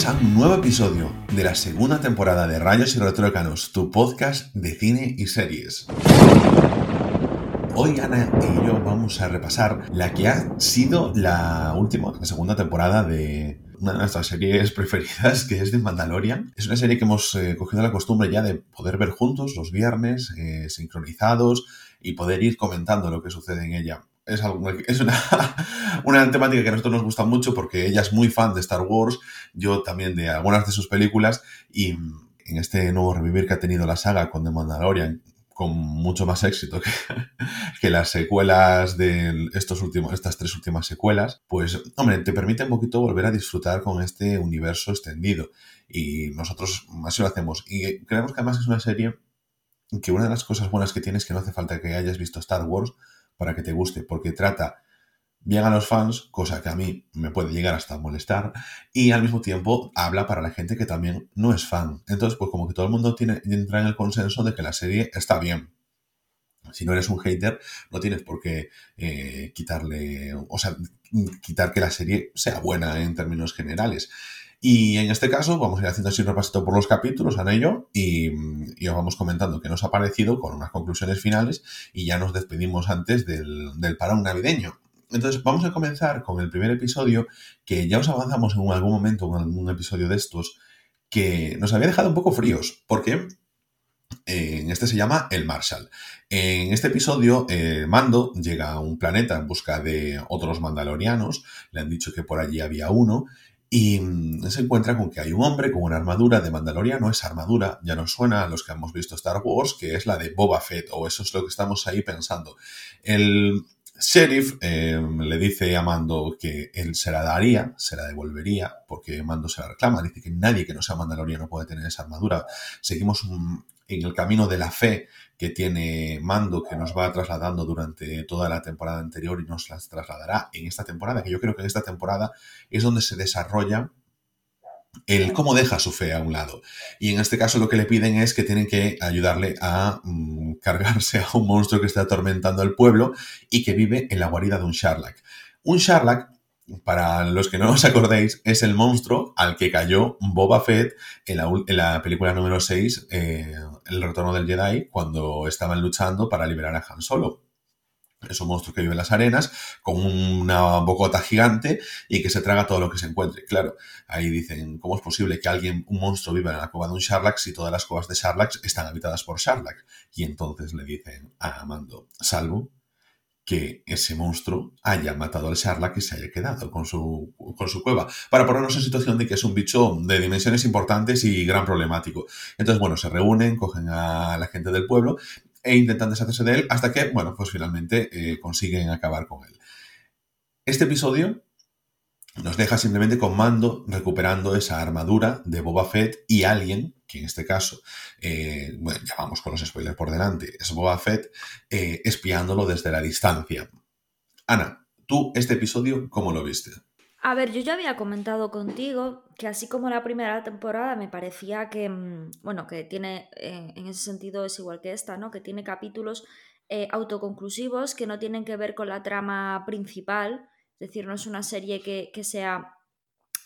Bienvenidos a un nuevo episodio de la segunda temporada de Rayos y Retrócanos, tu podcast de cine y series. Hoy Ana y yo vamos a repasar la que ha sido la última, la segunda temporada de una de nuestras series preferidas, que es de Mandalorian. Es una serie que hemos eh, cogido la costumbre ya de poder ver juntos los viernes, eh, sincronizados, y poder ir comentando lo que sucede en ella es, es una, una, temática que a nosotros nos gusta mucho porque ella es muy fan de Star Wars, yo también de algunas de sus películas y en este nuevo revivir que ha tenido la saga con The Mandalorian, con mucho más éxito que, que, las secuelas de estos últimos, estas tres últimas secuelas, pues, hombre, te permite un poquito volver a disfrutar con este universo extendido. Y nosotros así lo hacemos. Y creemos que además es una serie que una de las cosas buenas que tiene es que no hace falta que hayas visto Star Wars para que te guste, porque trata bien a los fans, cosa que a mí me puede llegar hasta molestar, y al mismo tiempo habla para la gente que también no es fan. Entonces, pues como que todo el mundo tiene, entra en el consenso de que la serie está bien. Si no eres un hater, no tienes por qué eh, quitarle, o sea, quitar que la serie sea buena en términos generales. Y en este caso vamos a ir haciendo así un repasito por los capítulos, Ana y yo, y, os vamos comentando qué nos ha parecido con unas conclusiones finales y ya nos despedimos antes del, del parón navideño. Entonces vamos a comenzar con el primer episodio que ya os avanzamos en algún momento, en algún episodio de estos, que nos había dejado un poco fríos, porque en este se llama El Marshall. En este episodio, eh, Mando llega a un planeta en busca de otros mandalorianos. Le han dicho que por allí había uno. Y mm, se encuentra con que hay un hombre con una armadura de Mandaloriano. Esa armadura ya nos suena a los que hemos visto Star Wars, que es la de Boba Fett, o eso es lo que estamos ahí pensando. El sheriff em, le dice a Mando que él se la daría, se la devolvería, porque Mando se la reclama. Dice que nadie que no sea Mandaloriano puede tener esa armadura. Seguimos en el camino de la fe que tiene Mando, que nos va trasladando durante toda la temporada anterior y nos las trasladará en esta temporada, que yo creo que en esta temporada es donde se desarrolla el cómo deja su fe a un lado. Y en este caso lo que le piden es que tienen que ayudarle a mm, cargarse a un monstruo que está atormentando al pueblo y que vive en la guarida de un Sharlak. Un Sharlak para los que no os acordéis, es el monstruo al que cayó Boba Fett en la, película número 6, eh, El retorno del Jedi, cuando estaban luchando para liberar a Han Solo. Es un monstruo que vive en las arenas, con una bocota gigante y que se traga todo lo que se encuentre. Claro, ahí dicen, ¿cómo es posible que alguien, un monstruo, viva en la cueva de un Sharlak si todas las cuevas de Sharlak están habitadas por Sharlak? Y entonces le dicen a Amando, salvo que ese monstruo haya matado al Sharlak y se haya quedado con su, con su cueva, para ponernos en situación de que es un bicho de dimensiones importantes y gran problemático. Entonces, bueno, se reúnen, cogen a la gente del pueblo e intentan deshacerse de él hasta que, bueno, pues finalmente eh, consiguen acabar con él. Este episodio nos deja simplemente con Mando recuperando esa armadura de Boba Fett y alguien, que en este caso, eh, bueno, ya vamos con los spoilers por delante, es Boba Fett eh, espiándolo desde la distancia. Ana, tú este episodio, ¿cómo lo viste? A ver, yo ya había comentado contigo que así como la primera temporada me parecía que, mm, bueno, que tiene, eh, en ese sentido es igual que esta, ¿no? Que tiene capítulos autoconclusivos que no tienen que ver con la trama principal, es decir, no es una serie que, sea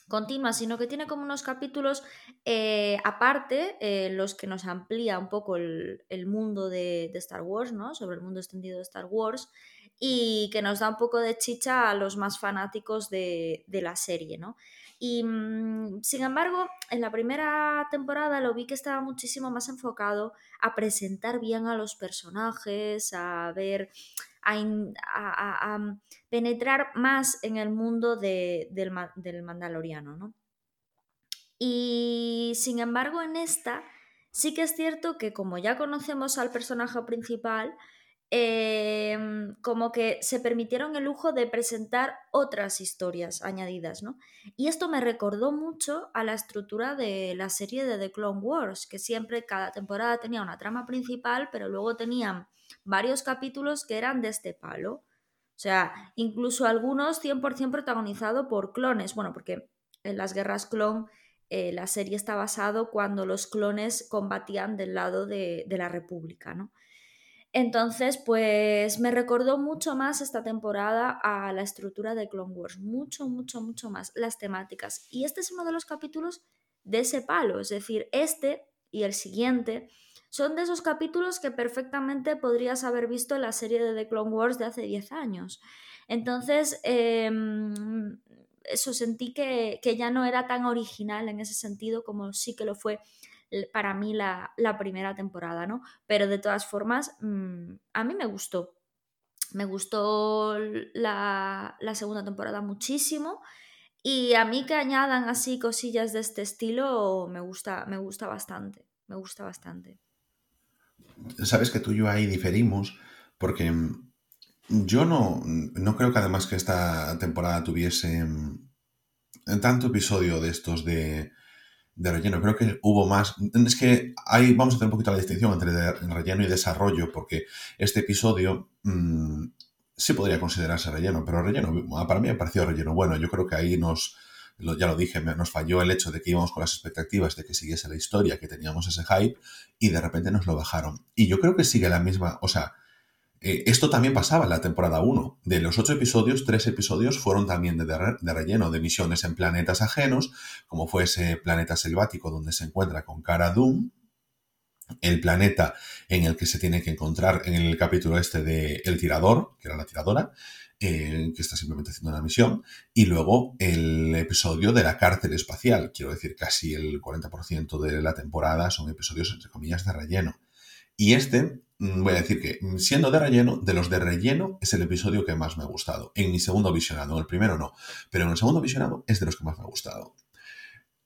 continua, sino que tiene como unos capítulos eh, aparte, eh, los que nos amplía un poco el, mundo de, Star Wars, ¿no? Sobre el mundo extendido de Star Wars, y que nos da un poco de chicha a los más fanáticos de, de la serie, ¿no? Y mm, sin embargo, en la primera temporada lo vi que estaba muchísimo más enfocado a presentar bien a los personajes, a ver a, mm, penetrar más en el mundo del, Mandaloriano, ¿no? Y sin embargo, en esta sí que es cierto que como ya conocemos al personaje principal, em, como que se permitieron el lujo de presentar otras historias añadidas, ¿no? Y esto me recordó mucho a la estructura de la serie de The Clone Wars, que siempre cada temporada tenía una trama principal, pero luego tenían varios capítulos que eran de este palo. O sea, incluso algunos 100% protagonizado por clones. Bueno, porque en las guerras clon eh, la serie está basado cuando los clones combatían del lado de, la República, ¿no? Entonces, pues me recordó mucho más esta temporada a la estructura de Clone Wars, mucho, mucho, mucho más las temáticas. Y este es uno de los capítulos de ese palo, es decir, este y el siguiente son de esos capítulos que perfectamente podrías haber visto en la serie de The Clone Wars de hace 10 años. Entonces, em, eso sentí que, que, ya no era tan original en ese sentido como sí que lo fue para mí la, primera temporada, ¿no? Pero de todas formas, mm, a mí me gustó. Me gustó la, segunda temporada muchísimo. Y a mí que añadan así cosillas de este estilo, me gusta, me gusta bastante. Me gusta bastante. Sabes que tú y yo ahí diferimos, porque yo no, no creo que además que esta temporada tuviese tanto episodio de estos de, de relleno. Creo que hubo más. Es que ahí vamos a hacer un poquito la distinción entre relleno y desarrollo, porque este episodio mm, sí podría considerarse relleno, pero relleno, para mí me pareció relleno. Bueno, yo creo que ahí nos, ya lo dije, nos falló el hecho de que íbamos con las expectativas de que siguiese la historia, que teníamos ese hype, y de repente nos lo bajaron. Y yo creo que sigue la misma, o sea, eh, esto también pasaba en la temporada 1. De los ocho episodios, tres episodios fueron también de, de, relleno, de misiones en planetas ajenos, como fue ese planeta selvático donde se encuentra con Cara Doom, el planeta en el que se tiene que encontrar en el capítulo este de El Tirador, que era la tiradora, que está simplemente haciendo una misión, y luego el episodio de la cárcel espacial. Quiero decir, casi el 40% de la temporada son episodios, entre comillas, de relleno. Y este Mm, voy a decir que, mm, siendo de relleno, de los de relleno es el episodio que más me ha gustado. En mi segundo visionado, el primero no, pero en el segundo visionado es de los que más me ha gustado.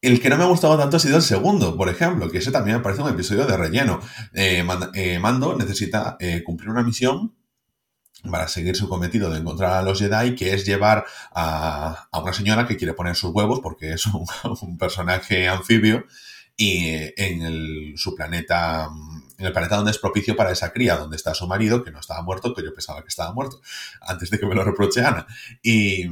El que no me ha gustado tanto ha sido el segundo, por ejemplo, que ese también me parece un episodio de relleno. Eh, eh, Mando necesita eh, cumplir una misión para seguir su cometido de encontrar a los Jedi, que es llevar a, una señora que quiere poner sus huevos porque es un, personaje anfibio y en su planeta en el planeta donde es propicio para esa cría, donde está su marido, que no estaba muerto, que yo pensaba que estaba muerto, antes de que me lo reproche Ana. Y,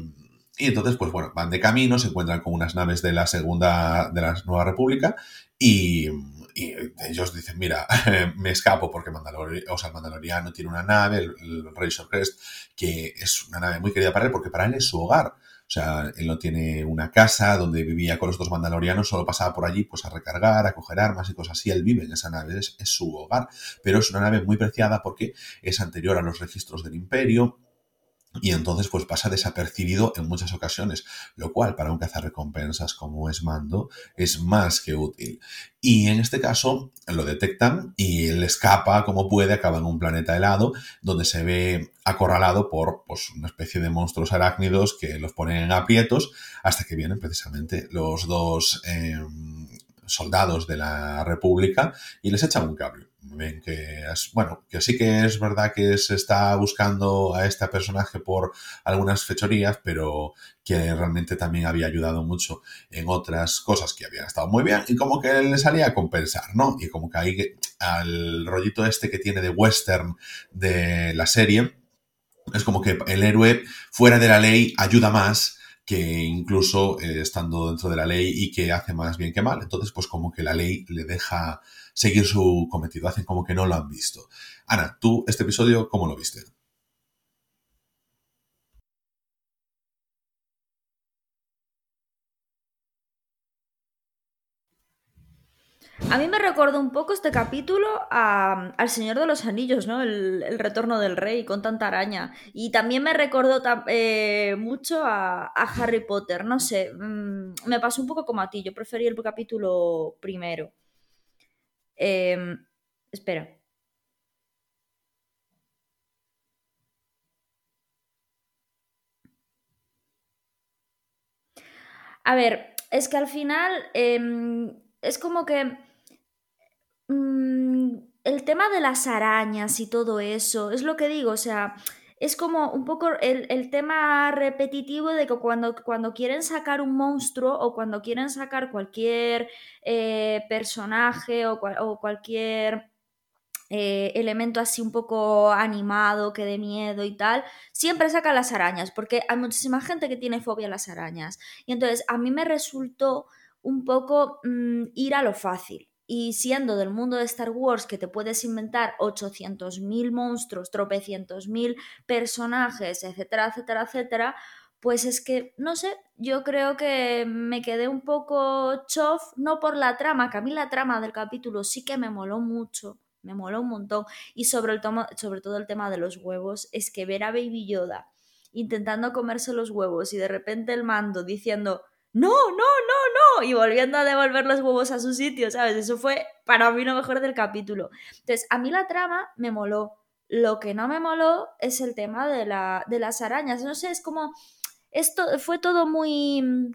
entonces, pues bueno, van de camino, se encuentran con unas naves de la segunda, de la Nueva República, y, ellos dicen, mira, me escapo porque o sea, el Mandaloriano tiene una nave, el, el Razor Crest, que es una nave muy querida para él, porque para él es su hogar. O sea, él no tiene una casa donde vivía con los dos mandalorianos, solo pasaba por allí pues a recargar, a coger armas y cosas así. Él vive en esa nave, es su hogar. Pero es una nave muy preciada porque es anterior a los registros del imperio, y entonces pues pasa desapercibido en muchas ocasiones, lo cual para un cazarrecompensas como es Mando es más que útil. Y en este caso lo detectan y él escapa como puede, acaba en un planeta helado donde se ve acorralado por pues, una especie de monstruos arácnidos que los ponen en aprietos hasta que vienen precisamente los dos em, soldados de la República y les echan un cable que bueno, que sí que es verdad que se está buscando a este personaje por algunas fechorías, pero que realmente también había ayudado mucho en otras cosas que habían estado muy bien y como que le salía a compensar, ¿no? Y como que ahí al rollito este que tiene de western de la serie, es como que el héroe fuera de la ley ayuda más que incluso eh, estando dentro de la ley y que hace más bien que mal. Entonces, pues como que la ley le deja seguir su cometido, hacen como que no lo han visto. Ana, tú este episodio, ¿cómo lo viste? A mí me recordó un poco este capítulo al Señor de los Anillos, ¿no? El, retorno del rey con tanta araña. Y también me recordó eh, mucho a, Harry Potter, no sé. Mm, me pasó un poco como a ti, yo preferí el capítulo primero. Em, espera. A ver, es que al final em, es como que mm, el tema de las arañas y todo eso, es lo que digo, o sea, es como un poco el, tema repetitivo de que cuando, cuando, quieren sacar un monstruo o cuando quieren sacar cualquier eh, personaje o, cualquier eh, elemento así un poco animado, que de miedo y tal, siempre sacan las arañas, porque hay muchísima gente que tiene fobia a las arañas. Y entonces a mí me resultó un poco mm, ir a lo fácil. Y siendo del mundo de Star Wars que te puedes inventar 800.000 monstruos, tropecientos mil personajes, etcétera, etcétera, etcétera, pues es que, no sé, yo creo que me quedé un poco chof, no por la trama, que a mí la trama del capítulo sí que me moló mucho, me moló un montón, y sobre, el sobre todo el tema de los huevos, es que ver a Baby Yoda intentando comerse los huevos y de repente el mando diciendo no, no, no, no, y volviendo a devolver los huevos a su sitio, ¿sabes? Eso fue para mí lo mejor del capítulo. Entonces, a mí la trama me moló. Lo que no me moló es el tema de, la, de las arañas. No sé, es como... Esto fue todo muy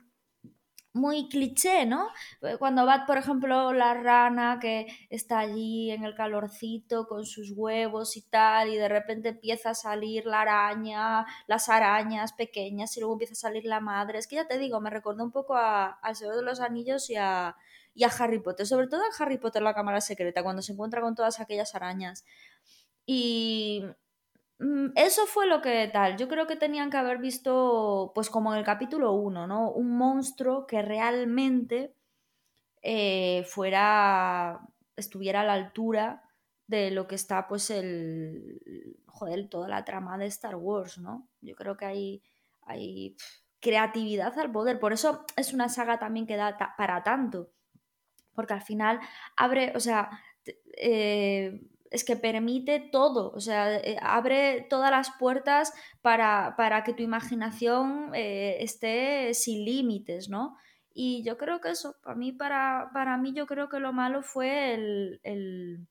muy cliché, ¿no? Eh, cuando va, por ejemplo, la rana que está allí en el calorcito con sus huevos y tal, y de repente empieza a salir la araña, las arañas pequeñas, y luego empieza a salir la madre. Es que ya te digo, me recordó un poco a, al Señor de los Anillos y a, y a Harry Potter, sobre todo a Harry Potter la cámara secreta, cuando se encuentra con todas aquellas arañas. Y eso fue lo que tal. Yo creo que tenían que haber visto, pues como en el capítulo 1, ¿no? Un monstruo que realmente eh, fuera, estuviera a la altura de lo que está, pues el, joder, toda la trama de Star Wars, ¿no? Yo creo que hay, hay creatividad al poder. Por eso es una saga también que da para tanto. Porque al final abre, o sea, eh, es que permite todo, o sea, eh, abre todas las puertas para, que tu imaginación eh, esté sin límites, ¿no? Y yo creo que eso, para mí, para, para mí yo creo que lo malo fue el,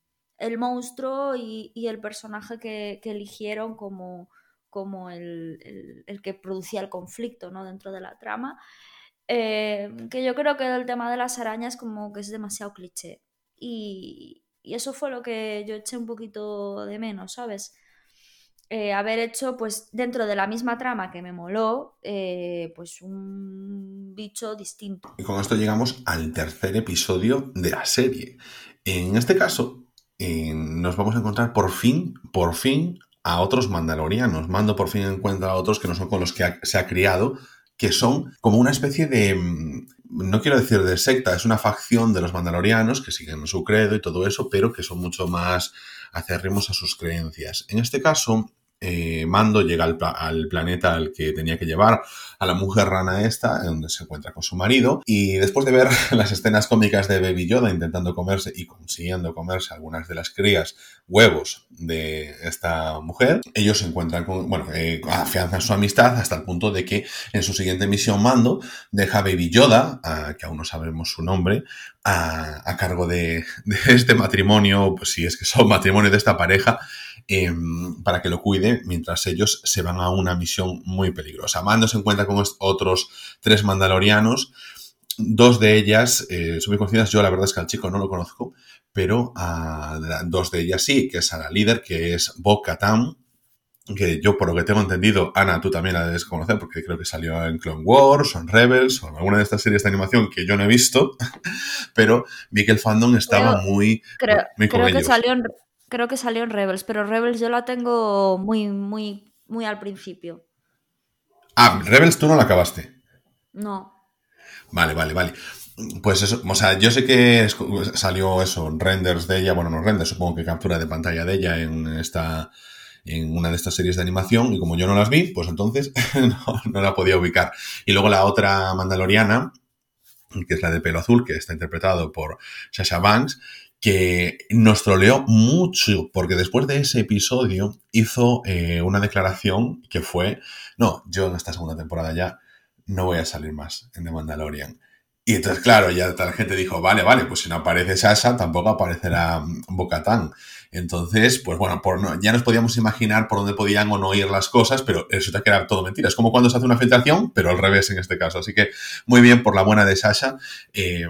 monstruo y, el personaje que, eligieron como, como el, que producía el conflicto, ¿no? Dentro de la trama. Eh, que yo creo que el tema de las arañas como que es demasiado cliché. Y, y eso fue lo que yo eché un poquito de menos, ¿sabes? Eh, haber hecho, pues, dentro de la misma trama que me moló, eh, pues un bicho distinto. Y con esto llegamos al tercer episodio de la serie. En este caso, eh, nos vamos a encontrar por fin, por fin, a otros mandalorianos. Mando por fin encuentra a otros que no son con los que se ha criado, que son como una especie de mm, no quiero decir de secta, es una facción de los mandalorianos que siguen su credo y todo eso, pero que son mucho más acérrimos a sus creencias. En este caso, eh, Mando llega al, planeta al que tenía que llevar a la mujer rana esta, donde se encuentra con su marido, y después de ver las escenas cómicas de Baby Yoda intentando comerse y consiguiendo comerse algunas de las crías huevos de esta mujer, ellos se encuentran con, bueno, eh, afianzan su amistad hasta el punto de que en su siguiente misión Mando deja a Baby Yoda, que aún no sabemos su nombre, a, cargo de, de, este matrimonio, pues si es que son matrimonio de esta pareja, Em, para que lo cuide mientras ellos se van a una misión muy peligrosa. Mando se encuentra con otros tres mandalorianos. Dos de ellas eh, son muy conocidas. Yo la verdad es que al chico no lo conozco, pero a, dos de ellas sí, que es a la líder, que es Bo Katan, que yo por lo que tengo entendido, Ana, tú también la debes conocer porque creo que salió en Clone Wars o en Rebels o en alguna de estas series de animación que yo no he visto, pero vi que el fandom estaba muy, creo, creo que salió en, creo que salió en Rebels, pero Rebels yo la tengo muy, muy, muy al principio. Ah, Rebels tú no la acabaste. No. Vale, vale, vale. Pues eso, o sea, yo sé que salió eso, renders de ella, bueno, no renders, supongo que captura de pantalla de ella en esta en una de estas series de animación y como yo no las vi, pues entonces no, no, la podía ubicar. Y luego la otra mandaloriana, que es la de pelo azul, que está interpretado por Sasha Banks, que nos troleó mucho, porque después de ese episodio hizo eh, una declaración que fue, no, yo en esta segunda temporada ya no voy a salir más en The Mandalorian. Y entonces, claro, ya la gente dijo, vale, vale, pues si no aparece Sasha, tampoco aparecerá Bocatán. Entonces, pues bueno, por ya nos podíamos imaginar por dónde podían o no ir las cosas, pero eso te queda todo mentira. Es como cuando se hace una filtración, pero al revés en este caso. Así que muy bien por la buena de Sasha. Eh,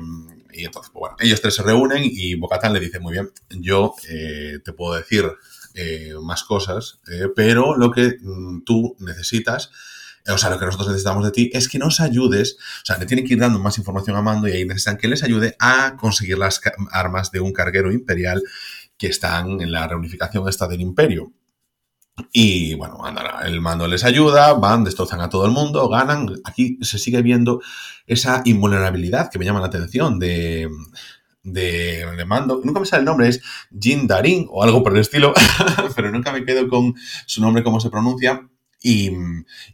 y entonces, pues bueno, ellos tres se reúnen y Bocatán le dice, muy bien, yo eh, te puedo decir eh, más cosas, eh, pero lo que mm, tú necesitas, o sea, lo que nosotros necesitamos de ti es que nos ayudes, o sea, le tienen que ir dando más información a Mando y ahí necesitan que les ayude a conseguir las armas de un carguero imperial que están en la reunificación esta del imperio. Y bueno, el mando les ayuda, van, destrozan a todo el mundo, ganan. Aquí se sigue viendo esa invulnerabilidad que me llama la atención de, de, Mando, nunca me sale el nombre, es Jin Darin o algo por el estilo, pero nunca me quedo con su nombre, cómo se pronuncia. Y,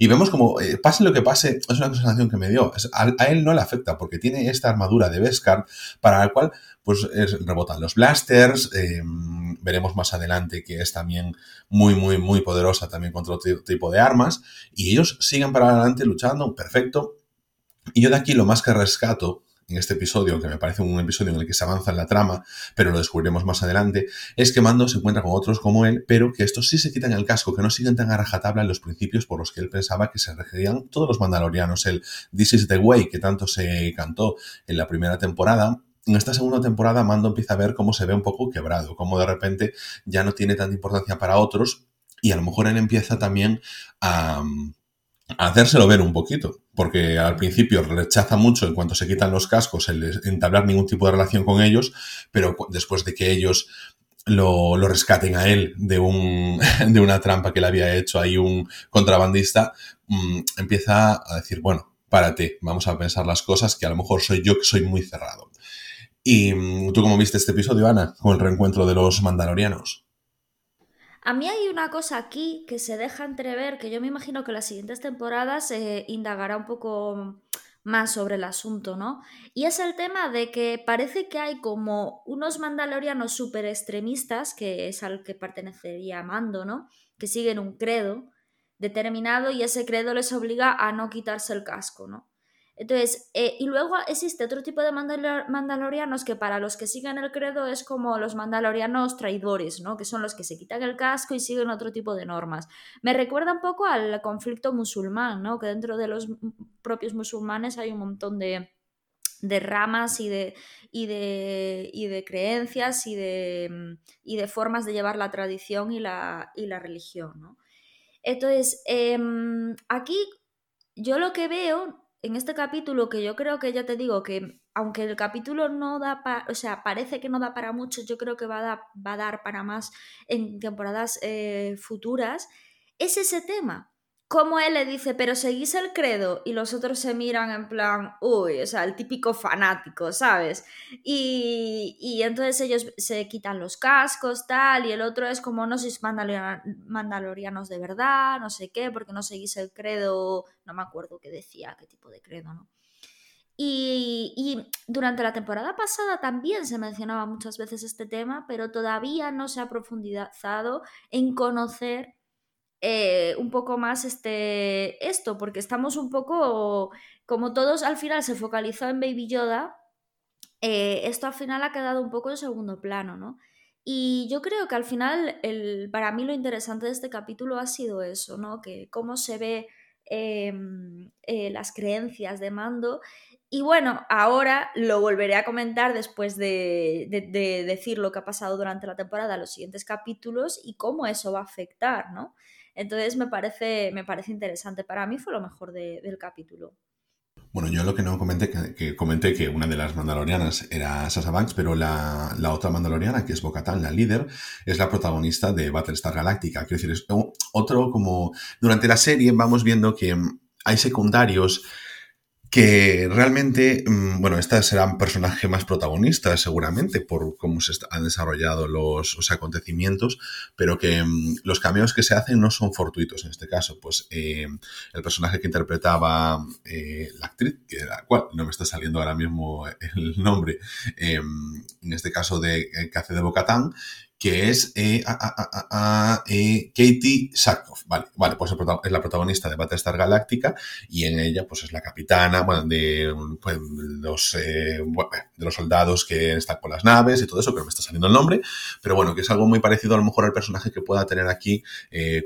vemos como, eh, pase lo que pase, es una sensación que me dio. a, él no le afecta porque tiene esta armadura de Beskar para la cual pues rebotan los blasters. Em, veremos más adelante que es también muy, muy, muy poderosa también contra otro tipo de armas. Y ellos siguen para adelante luchando, perfecto. Y yo de aquí lo más que rescato en este episodio, que me parece un episodio en el que se avanza en la trama, pero lo descubriremos más adelante, es que Mando se encuentra con otros como él, pero que estos sí se quitan el casco, que no siguen tan a rajatabla los principios por los que él pensaba que se regirían todos los mandalorianos. El This is the way que tanto se cantó en la primera temporada, en esta segunda temporada Mando empieza a ver cómo se ve un poco quebrado, cómo de repente ya no tiene tanta importancia para otros y a lo mejor él empieza también a, hacérselo ver un poquito porque al principio rechaza mucho en cuanto se quitan los cascos el entablar ningún tipo de relación con ellos, pero después de que ellos lo, rescaten a él de, un, de una trampa que le había hecho ahí un contrabandista, mm, empieza a decir, bueno, párate, vamos a pensar las cosas, que a lo mejor soy yo que soy muy cerrado. ¿Y mm, tú cómo viste este episodio, Ana, con el reencuentro de los mandalorianos? A mí hay una cosa aquí que se deja entrever, que yo me imagino que las siguientes temporadas se indagará un poco más sobre el asunto, ¿no? Y es el tema de que parece que hay como unos mandalorianos súper extremistas, que es al que pertenecería Mando, ¿no? Que siguen un credo determinado y ese credo les obliga a no quitarse el casco, ¿no? Entonces, eh, y luego existe otro tipo de mandalorianos que para los que siguen el credo es como los mandalorianos traidores, ¿no? Que son los que se quitan el casco y siguen otro tipo de normas. Me recuerda un poco al conflicto musulmán, ¿no? Que dentro de los propios musulmanes hay un montón de, ramas y de, y de, y de creencias y de, y de, formas de llevar la tradición y la, y la religión, ¿no? Entonces, em, aquí yo lo que veo en este capítulo, que yo creo que ya te digo que aunque el capítulo no da para, o sea, parece que no da para mucho, yo creo que va a, va a dar para más en temporadas eh, futuras, es ese tema como él le dice, pero seguís el credo y los otros se miran en plan, uy, o sea, el típico fanático, ¿sabes? Y, y entonces ellos se quitan los cascos, tal, y el otro es como, no sois mandalorianos de verdad, no sé qué, porque no seguís el credo, no me acuerdo qué decía, qué tipo de credo, ¿no? Y, y, durante la temporada pasada también se mencionaba muchas veces este tema, pero todavía no se ha profundizado en conocer eh, un poco más este, esto, porque estamos un poco, como todos al final se focalizó en Baby Yoda, eh, esto al final ha quedado un poco en segundo plano, ¿no? Y yo creo que al final, el, para mí lo interesante de este capítulo ha sido eso, ¿no? Que cómo se ve em, eh, las creencias de Mando. Y bueno, ahora lo volveré a comentar después de, de, decir lo que ha pasado durante la temporada, los siguientes capítulos y cómo eso va a afectar, ¿no? Entonces me parece, me parece interesante. Para mí fue lo mejor del capítulo. Bueno, yo lo que no comenté, que, comenté que una de las mandalorianas era Sasa Banks, pero la, otra mandaloriana, que es Bocatán, la líder, es la protagonista de Battlestar Galactica. Quiero decir, es otro como... Durante la serie vamos viendo que hay secundarios que realmente, mm, bueno, esta será un personaje más protagonista seguramente por cómo se han desarrollado los, acontecimientos, pero que mm, los cambios que se hacen no son fortuitos en este caso. Pues eh, el personaje que interpretaba eh, la actriz, que era, cual no me está saliendo ahora mismo el nombre, eh, en este caso de que hace de Bocatán, que es eh, eh, Katie Sackhoff. Vale, vale, pues es la protagonista de Battlestar Galáctica y en ella pues es la capitana bueno, de, pues, los, eh, de los soldados que están con las naves y todo eso, que no me está saliendo el nombre, pero bueno, que es algo muy parecido a lo mejor al personaje que pueda tener aquí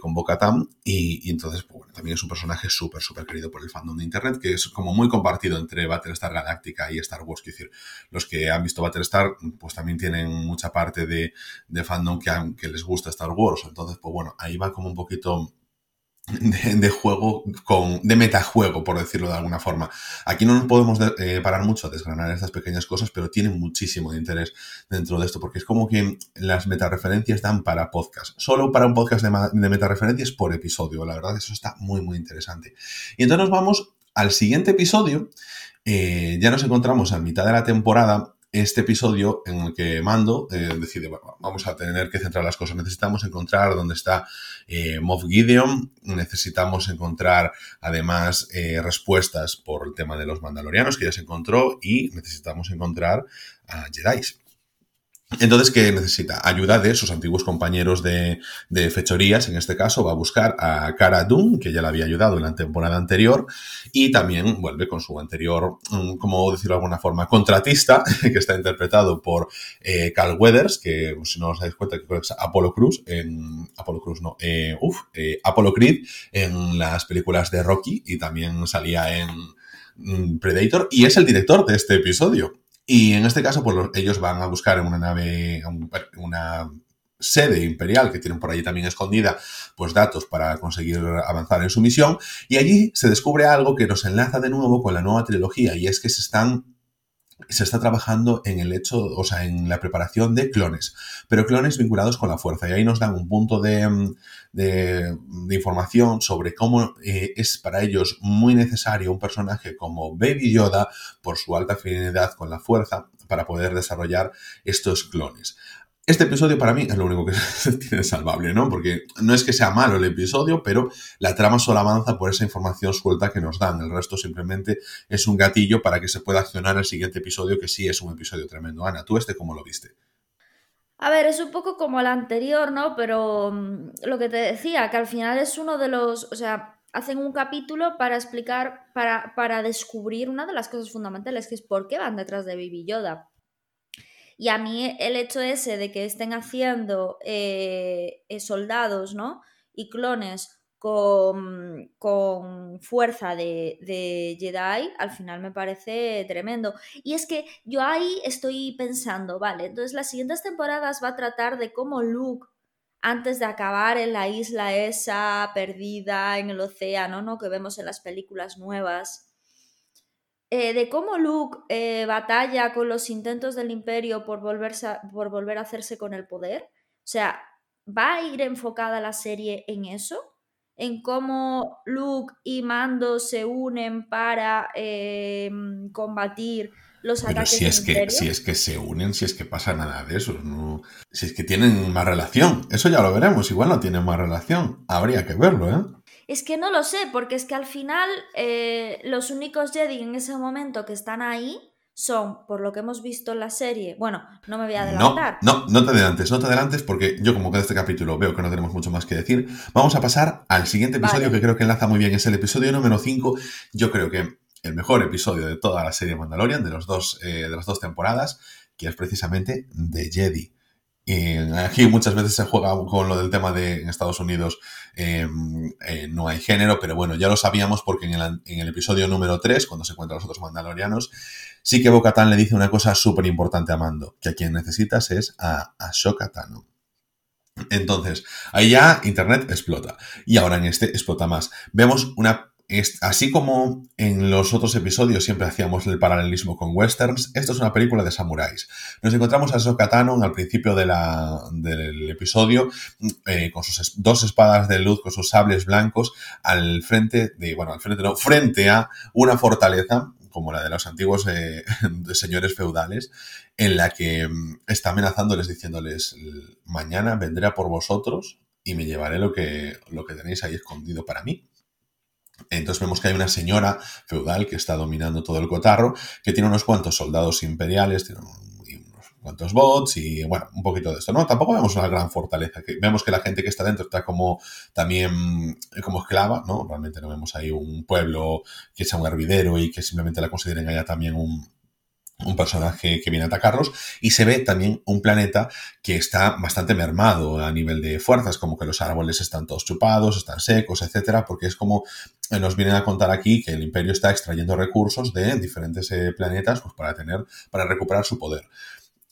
con Bocatam y, y, entonces pues, bueno, también es un personaje súper, súper querido por el fandom de Internet, que es como muy compartido entre Battlestar Galáctica y Star Wars, es decir, los que han visto Battlestar pues también tienen mucha parte de fandom que, les gusta Star Wars. Entonces, pues bueno, ahí va como un poquito de, juego, con, de metajuego, por decirlo de alguna forma. Aquí no nos podemos eh, parar mucho a desgranar estas pequeñas cosas, pero tienen muchísimo interés dentro de esto, porque es como que las metareferencias dan para podcast. Solo para un podcast de, de metareferencias por episodio. La verdad, eso está muy, muy interesante. Y entonces nos vamos al siguiente episodio. Eh, ya nos encontramos a mitad de la temporada este episodio en el que Mando eh, decide, bueno, vamos a tener que centrar las cosas. Necesitamos encontrar dónde está eh, Moff Gideon, necesitamos encontrar además eh, respuestas por el tema de los mandalorianos que ya se encontró y necesitamos encontrar a Jedi. Entonces, ¿qué necesita? Ayuda de sus antiguos compañeros de, fechorías, en este caso va a buscar a Cara Dune, que ya le había ayudado en la temporada anterior, y también vuelve con su anterior, mm, como decirlo de alguna forma, contratista, que está interpretado por eh, Carl Weathers, que si no os dais cuenta que es Apollo Cruz, en Apollo no, eh, uf, eh, Apollo Creed en las películas de Rocky y también salía en mm, Predator, y es el director de este episodio. Y en este caso, pues ellos van a buscar en una nave, una sede imperial que tienen por allí también escondida, pues datos para conseguir avanzar en su misión. Y allí se descubre algo que nos enlaza de nuevo con la nueva trilogía y es que se están se está trabajando en el hecho, o sea, en la preparación de clones, pero clones vinculados con la fuerza. Y ahí nos dan un punto de, mm, información sobre cómo eh, es para ellos muy necesario un personaje como Baby Yoda por su alta afinidad con la fuerza para poder desarrollar estos clones. Este episodio para mí es lo único que tiene salvable, ¿no? Porque no es que sea malo el episodio, pero la trama solo avanza por esa información suelta que nos dan. El resto simplemente es un gatillo para que se pueda accionar el siguiente episodio, que sí es un episodio tremendo. Ana, ¿tú este cómo lo viste? A ver, es un poco como el anterior, ¿no? Pero mm, lo que te decía, que al final es uno de los, o sea, hacen un capítulo para explicar, para, para descubrir una de las cosas fundamentales, que es por qué van detrás de Baby Yoda. Y a mí el hecho ese de que estén haciendo eh, eh, soldados, ¿no? Y clones con, con fuerza de, Jedi, al final me parece tremendo. Y es que yo ahí estoy pensando, vale, entonces las siguientes temporadas va a tratar de cómo Luke, antes de acabar en la isla esa perdida en el océano, ¿no? Que vemos en las películas nuevas, eh, de cómo Luke eh, batalla con los intentos del imperio por, volverse por volver a hacerse con el poder. O sea, ¿va a ir enfocada la serie en eso? En cómo Luke y Mando se unen para em, combatir los Pero si es que si es que se unen, si es que pasa nada de eso, no, si es que tienen más relación, eso ya lo veremos, igual no tienen más relación, habría que verlo, ¿eh? Es que no lo sé, porque es que al final eh, los únicos Jedi en ese momento que están ahí son, por lo que hemos visto en la serie, bueno, no me voy a adelantar. No, no, no te adelantes, no te adelantes porque yo como que de este capítulo veo que no tenemos mucho más que decir. Vamos a pasar al siguiente episodio que creo que enlaza muy bien, es el episodio número 5. Yo creo que el mejor episodio de toda la serie Mandalorian, de, los dos, eh, de las dos temporadas, que es precisamente de Jedi. Y aquí muchas veces se juega con lo del tema de en Estados Unidos em, eh, no hay género, pero bueno, ya lo sabíamos porque en el, episodio número 3, cuando se encuentran los otros mandalorianos, sí que Bocatán le dice una cosa súper importante a Mando, que a quien necesitas es a Ahsoka Tano. Entonces, ahí ya Internet explota. Y ahora en este explota más. Vemos una así como en los otros episodios siempre hacíamos el paralelismo con westerns, esto es una película de samuráis. Nos encontramos a Ahsoka al principio del episodio eh, con sus dos espadas de luz, con sus sables blancos, al frente de, bueno, al frente no, frente a una fortaleza como la de los antiguos eh, señores feudales, en la que mm, está amenazándoles diciéndoles, mañana vendré a por vosotros y me llevaré lo que, lo que tenéis ahí escondido para mí. Entonces vemos que hay una señora feudal que está dominando todo el cotarro, que tiene unos cuantos soldados imperiales, tiene unos cuantos bots y bueno, un poquito de esto, ¿no? Tampoco vemos una gran fortaleza, que vemos que la gente que está dentro está como también como esclava, ¿no? Realmente no vemos ahí un pueblo que sea un hervidero y que simplemente la consideren allá también un, un personaje que viene a atacarlos y se ve también un planeta que está bastante mermado a nivel de fuerzas, como que los árboles están todos chupados, están secos, etcétera, porque es como nos vienen a contar aquí que el imperio está extrayendo recursos de diferentes eh, planetas pues, para tener, para recuperar su poder.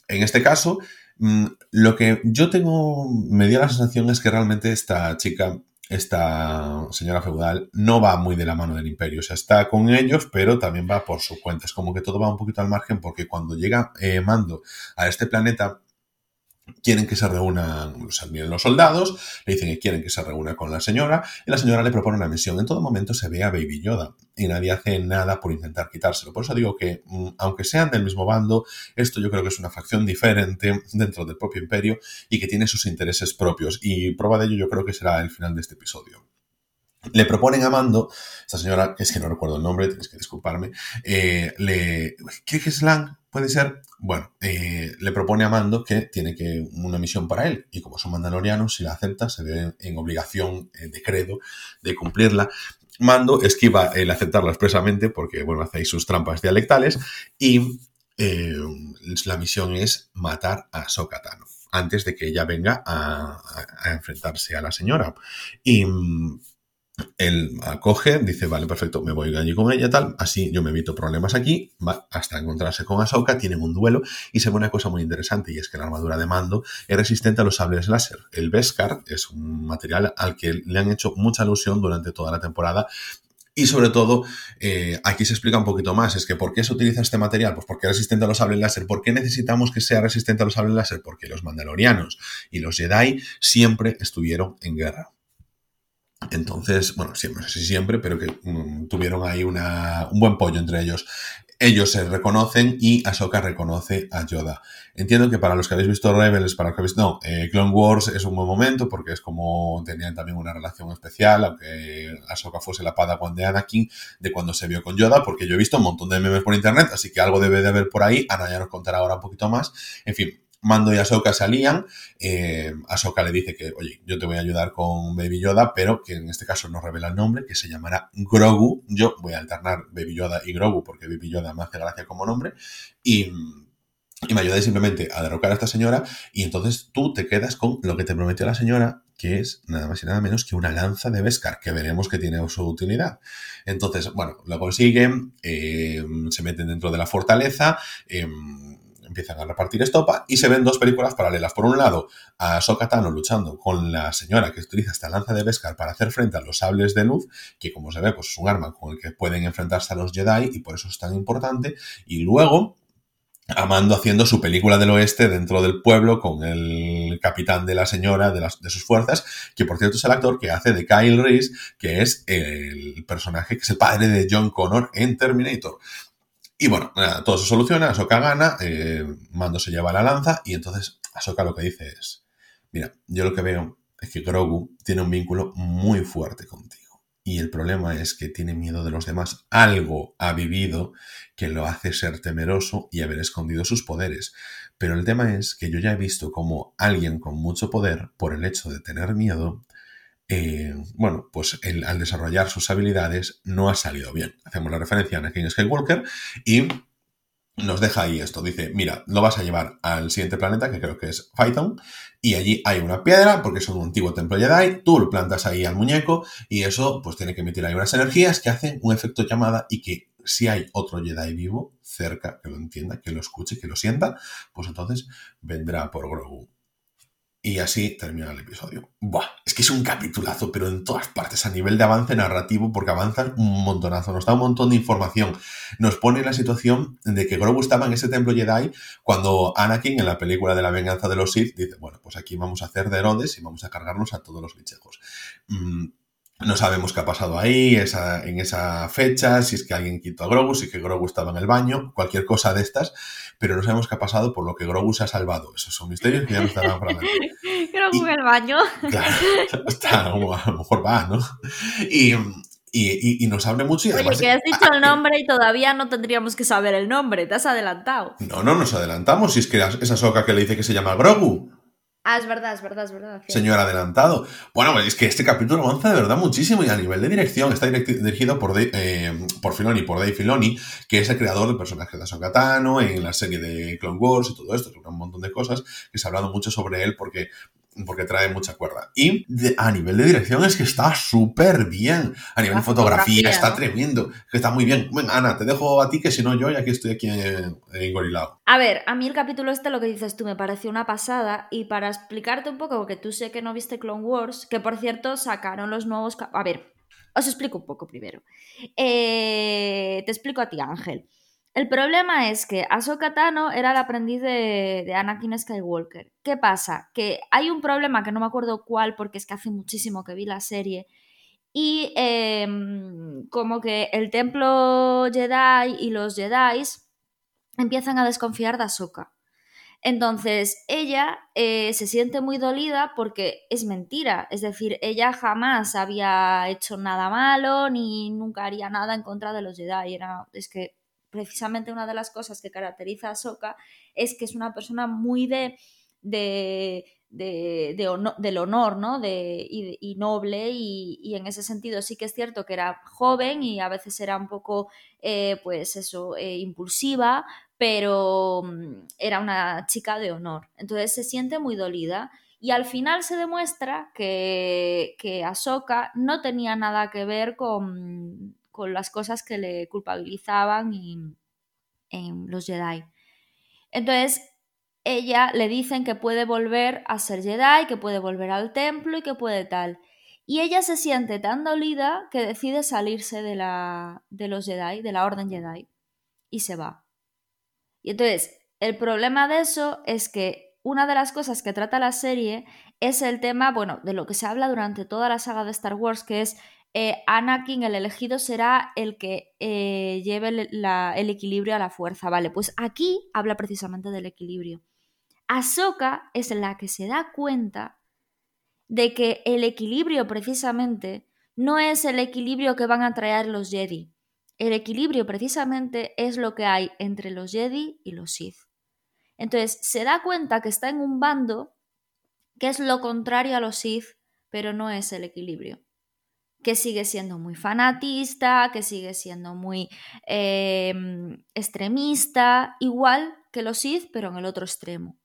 En este caso, mm, lo que yo tengo, me dio la sensación es que realmente esta chica esta señora feudal no va muy de la mano del imperio, o sea, está con ellos, pero también va por su cuenta. Es como que todo va un poquito al margen porque cuando llega eh, Mando a este planeta, quieren que se reúnan los soldados, le dicen que quieren que se reúna con la señora, y la señora le propone una misión. En todo momento se ve a Baby Yoda y nadie hace nada por intentar quitárselo. Por eso digo que, mm, aunque sean del mismo bando, esto yo creo que es una facción diferente dentro del propio imperio y que tiene sus intereses propios. Y prueba de ello yo creo que será el final de este episodio. Le proponen a Mando, esta señora, es que no recuerdo el nombre, tienes que disculparme, eh, le... ¿Qué es Lang? ¿Puede ser? Bueno, eh, le propone a Mando que tiene que una misión para él, y como son mandalorianos, si la acepta, se ve en obligación eh, de credo de cumplirla. Mando esquiva el aceptarla expresamente porque, bueno, hace ahí sus trampas dialectales, y la misión es matar a Sokatano antes de que ella venga a, a enfrentarse a la señora. Y él acoge, dice, vale, perfecto, me voy allí con ella, tal, así yo me evito problemas aquí, va hasta encontrarse con Ahsoka, tienen un duelo y se ve una cosa muy interesante y es que la armadura de mando es resistente a los sables láser. El Beskar es un material al que le han hecho mucha alusión durante toda la temporada y sobre todo, eh, aquí se explica un poquito más, es que ¿por qué se utiliza este material? Pues porque es resistente a los sables láser. ¿Por qué necesitamos que sea resistente a los sables láser? Porque los mandalorianos y los Jedi siempre estuvieron en guerra. Entonces, bueno, siempre, siempre, pero que mm, tuvieron ahí un buen pollo entre ellos. Ellos se reconocen y Ahsoka reconoce a Yoda. Entiendo que para los que habéis visto Rebels, para los que habéis visto, no, eh, Clone Wars es un buen momento porque es como tenían también una relación especial, aunque Ahsoka fuese la Padawan de Anakin, de cuando se vio con Yoda, porque yo he visto un montón de memes por internet, así que algo debe de haber por ahí. Ana ya nos contará ahora un poquito más. En fin, Mando y Ahsoka salían. Eh, Ahsoka le dice que, oye, yo te voy a ayudar con Baby Yoda, pero que en este caso no revela el nombre, que se llamará Grogu. Yo voy a alternar Baby Yoda y Grogu porque Baby Yoda me hace gracia como nombre. Y, me ayuda simplemente a derrocar a esta señora. Y entonces tú te quedas con lo que te prometió la señora, que es nada más y nada menos que una lanza de Beskar, que veremos que tiene su utilidad. Entonces, bueno, lo consiguen, eh, se meten dentro de la fortaleza. Eh, empiezan a repartir estopa y se ven dos películas paralelas. Por un lado, a Sokatano luchando con la señora que utiliza esta lanza de Beskar para hacer frente a los sables de luz, que como se ve, pues es un arma con el que pueden enfrentarse a los Jedi y por eso es tan importante. Y luego, Amando haciendo su película del oeste dentro del pueblo con el capitán de la señora de, sus fuerzas, que por cierto es el actor que hace de Kyle Reese, que es el personaje que es el padre de John Connor en Terminator. Y bueno, todo se soluciona, Ahsoka gana, eh, Mando se lleva la lanza y entonces Ahsoka lo que dice es, mira, yo lo que veo es que Grogu tiene un vínculo muy fuerte contigo. Y el problema es que tiene miedo de los demás. Algo ha vivido que lo hace ser temeroso y haber escondido sus poderes. Pero el tema es que yo ya he visto como alguien con mucho poder, por el hecho de tener miedo, eh, bueno, pues al desarrollar sus habilidades no ha salido bien. Hacemos la referencia a Anakin Skywalker y nos deja ahí esto. Dice, mira, lo vas a llevar al siguiente planeta, que creo que es Phaeton, y allí hay una piedra, porque es un antiguo templo Jedi, tú lo plantas ahí al muñeco, y eso pues tiene que emitir ahí unas energías que hacen un efecto llamada y que si hay otro Jedi vivo cerca, que lo entienda, que lo escuche, que lo sienta, pues entonces vendrá por Grogu. Y así termina el episodio. Buah, es que es un capitulazo, pero en todas partes, a nivel de avance narrativo, porque avanzan un montonazo, nos da un montón de información. Nos pone la situación de que Grogu estaba en ese templo Jedi cuando Anakin, en la película de la venganza de los Sith, dice, bueno, pues aquí vamos a hacer de Herodes y vamos a cargarnos a todos los bichejos. Mm, no sabemos qué ha pasado ahí, esa, en esa fecha, si es que alguien quitó a Grogu, si es que Grogu estaba en el baño, cualquier cosa de estas, pero no sabemos qué ha pasado por lo que Grogu se ha salvado. Esos son misterios que ya no estarán para Grogu en el baño. Claro, está, a lo mejor va, ¿no? Y, y, y, nos abre mucho y además... Oye, que has dicho el nombre y todavía no tendríamos que saber el nombre, te has adelantado. No, no, nos adelantamos, si es que esa soca que le dice que se llama Grogu. Ah, es verdad, es verdad, es verdad. Señor adelantado. Bueno, es que este capítulo avanza de verdad muchísimo y a nivel de dirección está dirigido por, eh, por Filoni, por Dave Filoni, que es el creador del personaje de Tano en la serie de Clone Wars y todo esto, un montón de cosas que se ha hablado mucho sobre él porque porque trae mucha cuerda. Y a nivel de dirección es que está súper bien. A nivel de fotografía, está tremendo. Que está muy bien. Bueno, Ana, te dejo a ti que si no yo ya que estoy aquí en, en, Gorilao. A ver, a mí el capítulo este, lo que dices tú, me pareció una pasada. Y para explicarte un poco, porque tú sé que no viste Clone Wars, que por cierto sacaron los nuevos... A ver, os explico un poco primero. Eh, te explico a ti, Ángel. El problema es que Ahsoka Tano era el aprendiz de, Anakin Skywalker. ¿Qué pasa? Que hay un problema que no me acuerdo cuál, porque es que hace muchísimo que vi la serie. Y em, como que el templo Jedi y los Jedi empiezan a desconfiar de Ahsoka. Entonces, ella eh, se siente muy dolida porque es mentira, es decir, ella jamás había hecho nada malo ni nunca haría nada en contra de los Jedi. Era, es que precisamente una de las cosas que caracteriza a Soka es que es una persona muy de, de, del honor, ¿no? De, y, noble y, en ese sentido sí que es cierto que era joven y a veces era un poco, eh, pues eso, eh, impulsiva, pero mm, era una chica de honor. Entonces se siente muy dolida. Y al final se demuestra que, que Ahsoka no tenía nada que ver con, con las cosas que le culpabilizaban en los Jedi. Entonces, ella le dicen que puede volver a ser Jedi, que puede volver al templo y que puede tal. Y ella se siente tan dolida que decide salirse de, la, de los Jedi, de la Orden Jedi, y se va. Y entonces, el problema de eso es que una de las cosas que trata la serie es el tema, bueno, de lo que se habla durante toda la saga de Star Wars, que es eh, Anakin, el elegido, será el que eh, lleve el, equilibrio a la fuerza. Vale, pues aquí habla precisamente del equilibrio. Ahsoka es la que se da cuenta de que el equilibrio precisamente no es el equilibrio que van a traer los Jedi. El equilibrio precisamente es lo que hay entre los Jedi y los Sith. Entonces se da cuenta que está en un bando que es lo contrario a los Sith, pero no es el equilibrio que sigue siendo muy fanatista, que sigue siendo muy em, extremista, igual que los Sith, pero en el otro extremo.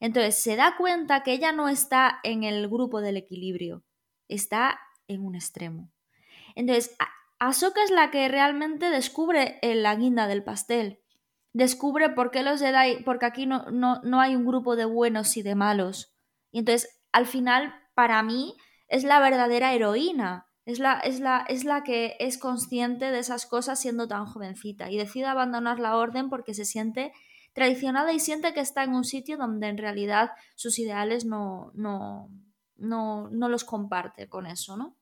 Entonces se da cuenta que ella no está en el grupo del equilibrio, está en un extremo. Entonces, Ahsoka es la que realmente descubre la guinda del pastel. Descubre por qué los Jedi, porque aquí no, no, no hay un grupo de buenos y de malos. Y entonces, al final, para mí, es la verdadera heroína es la, es, la, es la que es consciente de esas cosas siendo tan jovencita y decide abandonar la orden porque se siente traicionada y siente que está en un sitio donde en realidad sus ideales no, no, no, no los comparte con eso, ¿no?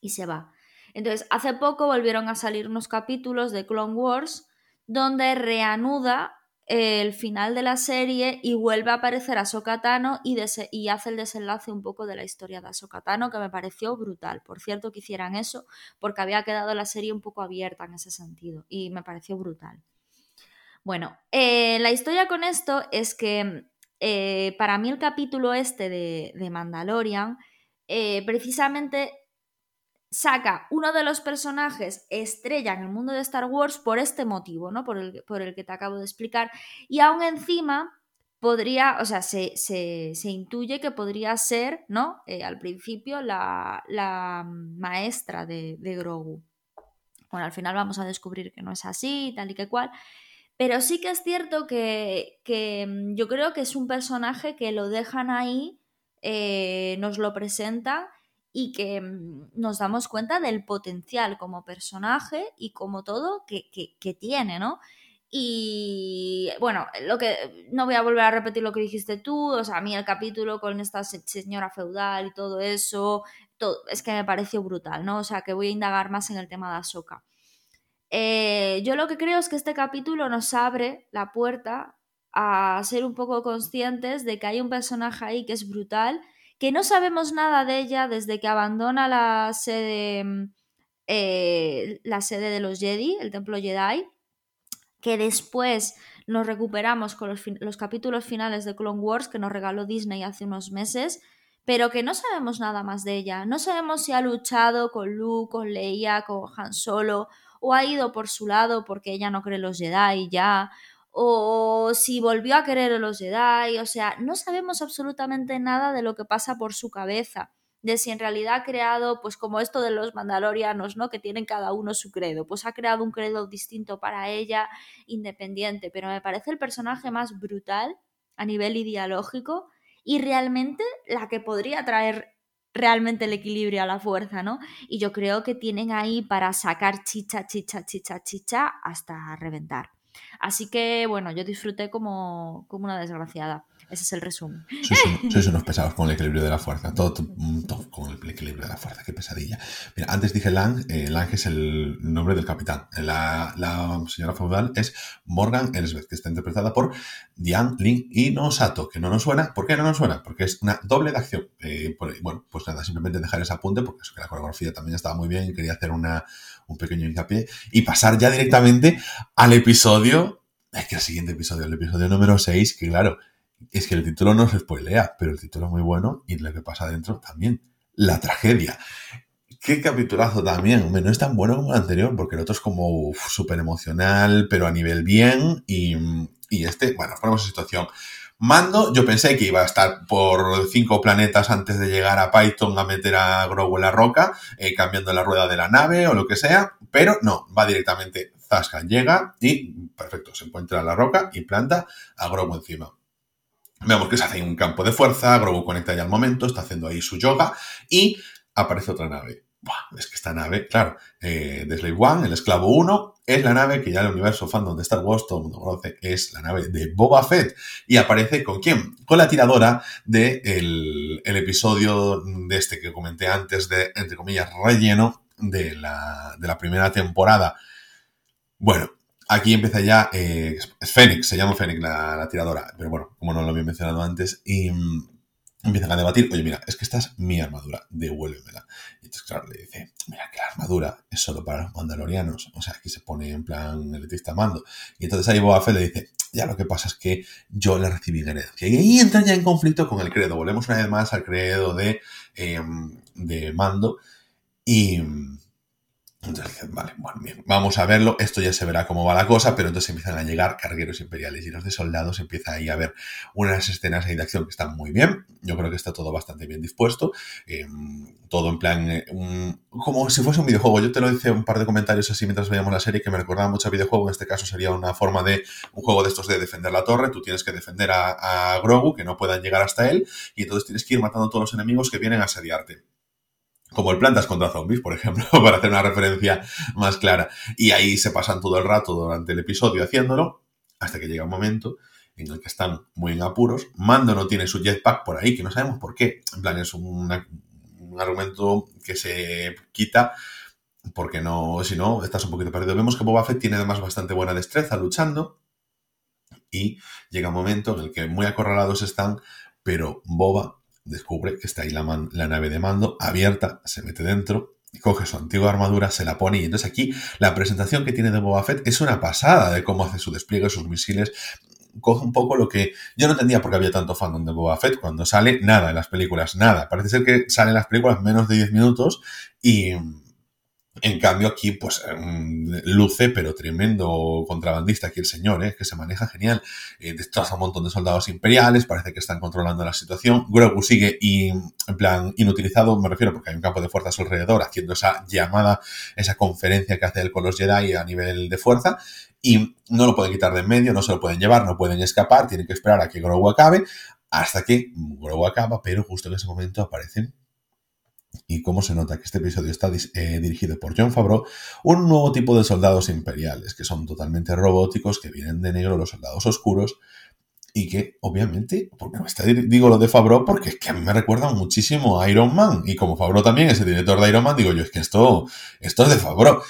Y se va. Entonces, hace poco volvieron a salir unos capítulos de Clone Wars donde reanuda el final de la serie y vuelve a aparecer a Sokatano y, hace el desenlace un poco de la historia de Sokatano que me pareció brutal. Por cierto que hicieran eso porque había quedado la serie un poco abierta en ese sentido y me pareció brutal. Bueno, eh, la historia con esto es que eh, para mí el capítulo este de, Mandalorian eh, precisamente saca uno de los personajes estrella en el mundo de Star Wars por este motivo, ¿no? Por el, por el que te acabo de explicar. Y aún encima podría, o sea, se, intuye que podría ser, ¿no? Eh, al principio la, maestra de, de, Grogu. Bueno, al final vamos a descubrir que no es así, tal y que cual. Pero sí que es cierto que, que mm, yo creo que es un personaje que lo dejan ahí, eh, nos lo presenta y que mm, nos damos cuenta del potencial como personaje y como todo que, tiene, ¿no? Y bueno, lo que no voy a volver a repetir lo que dijiste tú, o sea, a mí el capítulo con esta señora feudal y todo eso, todo, es que me pareció brutal, ¿no? O sea, que voy a indagar más en el tema de Ahsoka. Eh, yo lo que creo es que este capítulo nos abre la puerta a ser un poco conscientes de que hay un personaje ahí que es brutal que no sabemos nada de ella desde que abandona la sede, mm, eh, la sede de los Jedi, el templo Jedi, que después nos recuperamos con los, los, capítulos finales de Clone Wars que nos regaló Disney hace unos meses, pero que no sabemos nada más de ella. No sabemos si ha luchado con Luke, con Leia, con Han Solo, o ha ido por su lado porque ella no cree los Jedi ya, o si volvió a querer a los Jedi, o sea, no sabemos absolutamente nada de lo que pasa por su cabeza, de si en realidad ha creado, pues como esto de los mandalorianos, ¿no? Que tienen cada uno su credo, pues ha creado un credo distinto para ella, independiente, pero me parece el personaje más brutal a nivel ideológico y realmente la que podría traer realmente el equilibrio a la fuerza, ¿no? Y yo creo que tienen ahí para sacar chicha, chicha, chicha, chicha hasta reventar. Así que, bueno, yo disfruté como, como una desgraciada. Ese es el resumen. Sois, unos pesados con el equilibrio de la fuerza. Todo, con el equilibrio de la fuerza. Qué pesadilla. Mira, antes dije Lang. Eh, Lang es el nombre del capitán. La, la, señora feudal es Morgan Elsbeth, que está interpretada por Diane Lin Inosato, que no nos suena. ¿Por qué no nos suena? Porque es una doble de acción. Eh, bueno, pues nada, simplemente dejar ese apunte, porque eso que la coreografía también estaba muy bien y quería hacer una, un pequeño hincapié y pasar ya directamente al episodio. Es que el siguiente episodio, el episodio número 6, que claro, es que el título no se spoilea, pero el título es muy bueno y lo que pasa dentro también. La tragedia. Qué capitulazo también. no es tan bueno como el anterior, porque el otro es como súper emocional, pero a nivel bien. Y, y este, bueno, ponemos en situación. Mando, yo pensé que iba a estar por cinco planetas antes de llegar a Python a meter a Grogu en la roca, eh, cambiando la rueda de la nave o lo que sea, pero no, va directamente. Zaskan llega y, perfecto, se encuentra en la roca y planta a Grogu encima. Vemos que se hace un campo de fuerza, Grogu conecta ya al momento, está haciendo ahí su yoga y aparece otra nave. es que esta nave, claro, eh, The Slave One, el esclavo 1, es la nave que ya el universo fandom de Star Wars todo el mundo conoce, es la nave de Boba Fett. Y aparece con quién? Con la tiradora del de el episodio de este que comenté antes de, entre comillas, relleno de la, de la primera temporada. Bueno, Aquí empieza ya, eh, es Fénix, se llama Fénix la, tiradora, pero bueno, como no lo había mencionado antes, empiezan a debatir, oye, mira, es que esta es mi armadura, devuélvemela. Y entonces, claro, le dice, mira, que la armadura es solo para los mandalorianos, o sea, aquí se pone en plan elitista mando. Y entonces ahí Boba Fett le dice, ya lo que pasa es que yo la recibí en herencia. Y ahí entra ya en conflicto con el credo, volvemos una vez más al credo de, em, de mando, y entonces dicen, vale, bueno, bien, vamos a verlo, esto ya se verá cómo va la cosa, pero entonces empiezan a llegar cargueros imperiales llenos de soldados, empieza ahí a haber unas escenas de acción que están muy bien, yo creo que está todo bastante bien dispuesto, em, todo en plan, eh, como si fuese un videojuego, yo te lo hice un par de comentarios así mientras veíamos la serie que me recordaba mucho a videojuego, en este caso sería una forma de un juego de estos de defender la torre, tú tienes que defender a, a Grogu, que no puedan llegar hasta él, y entonces tienes que ir matando a todos los enemigos que vienen a asediarte como el Plantas contra Zombies, por ejemplo, para hacer una referencia más clara. Y ahí se pasan todo el rato durante el episodio haciéndolo, hasta que llega un momento en el que están muy en apuros. Mando no tiene su jetpack por ahí, que no sabemos por qué. En plan, es un argumento que se quita porque no, si no, estás un poquito perdido. Vemos que Boba Fett tiene además bastante buena destreza luchando y llega un momento en el que muy acorralados están, pero Boba descubre que está ahí la, nave de mando abierta, se mete dentro, coge su antigua armadura, se la pone y entonces aquí la presentación que tiene de Boba Fett es una pasada de cómo hace su despliegue, sus misiles, coge un poco lo que yo no entendía por qué había tanto fandom de Boba Fett cuando sale nada en las películas, nada. Parece ser que sale en las películas menos de 10 minutos y en cambio, aquí, pues, mm, luce, pero tremendo contrabandista aquí el señor, ¿eh? que se maneja genial. Eh, destroza un montón de soldados imperiales, parece que están controlando la situación. Grogu sigue y, en plan inutilizado, me refiero porque hay un campo de fuerzas alrededor, haciendo esa llamada, esa conferencia que hace él con los Jedi a nivel de fuerza. Y no lo pueden quitar de en medio, no se lo pueden llevar, no pueden escapar, tienen que esperar a que Grogu acabe, hasta que Grogu acaba, pero justo en ese momento aparecen y cómo se nota que este episodio está eh, dirigido por John Favreau, un nuevo tipo de soldados imperiales, que son totalmente robóticos, que vienen de negro, los soldados oscuros, y que obviamente, porque está, digo lo de Favreau, porque es que a mí me recuerda muchísimo a Iron Man, y como Favreau también es el director de Iron Man, digo yo, es que esto, esto es de Favreau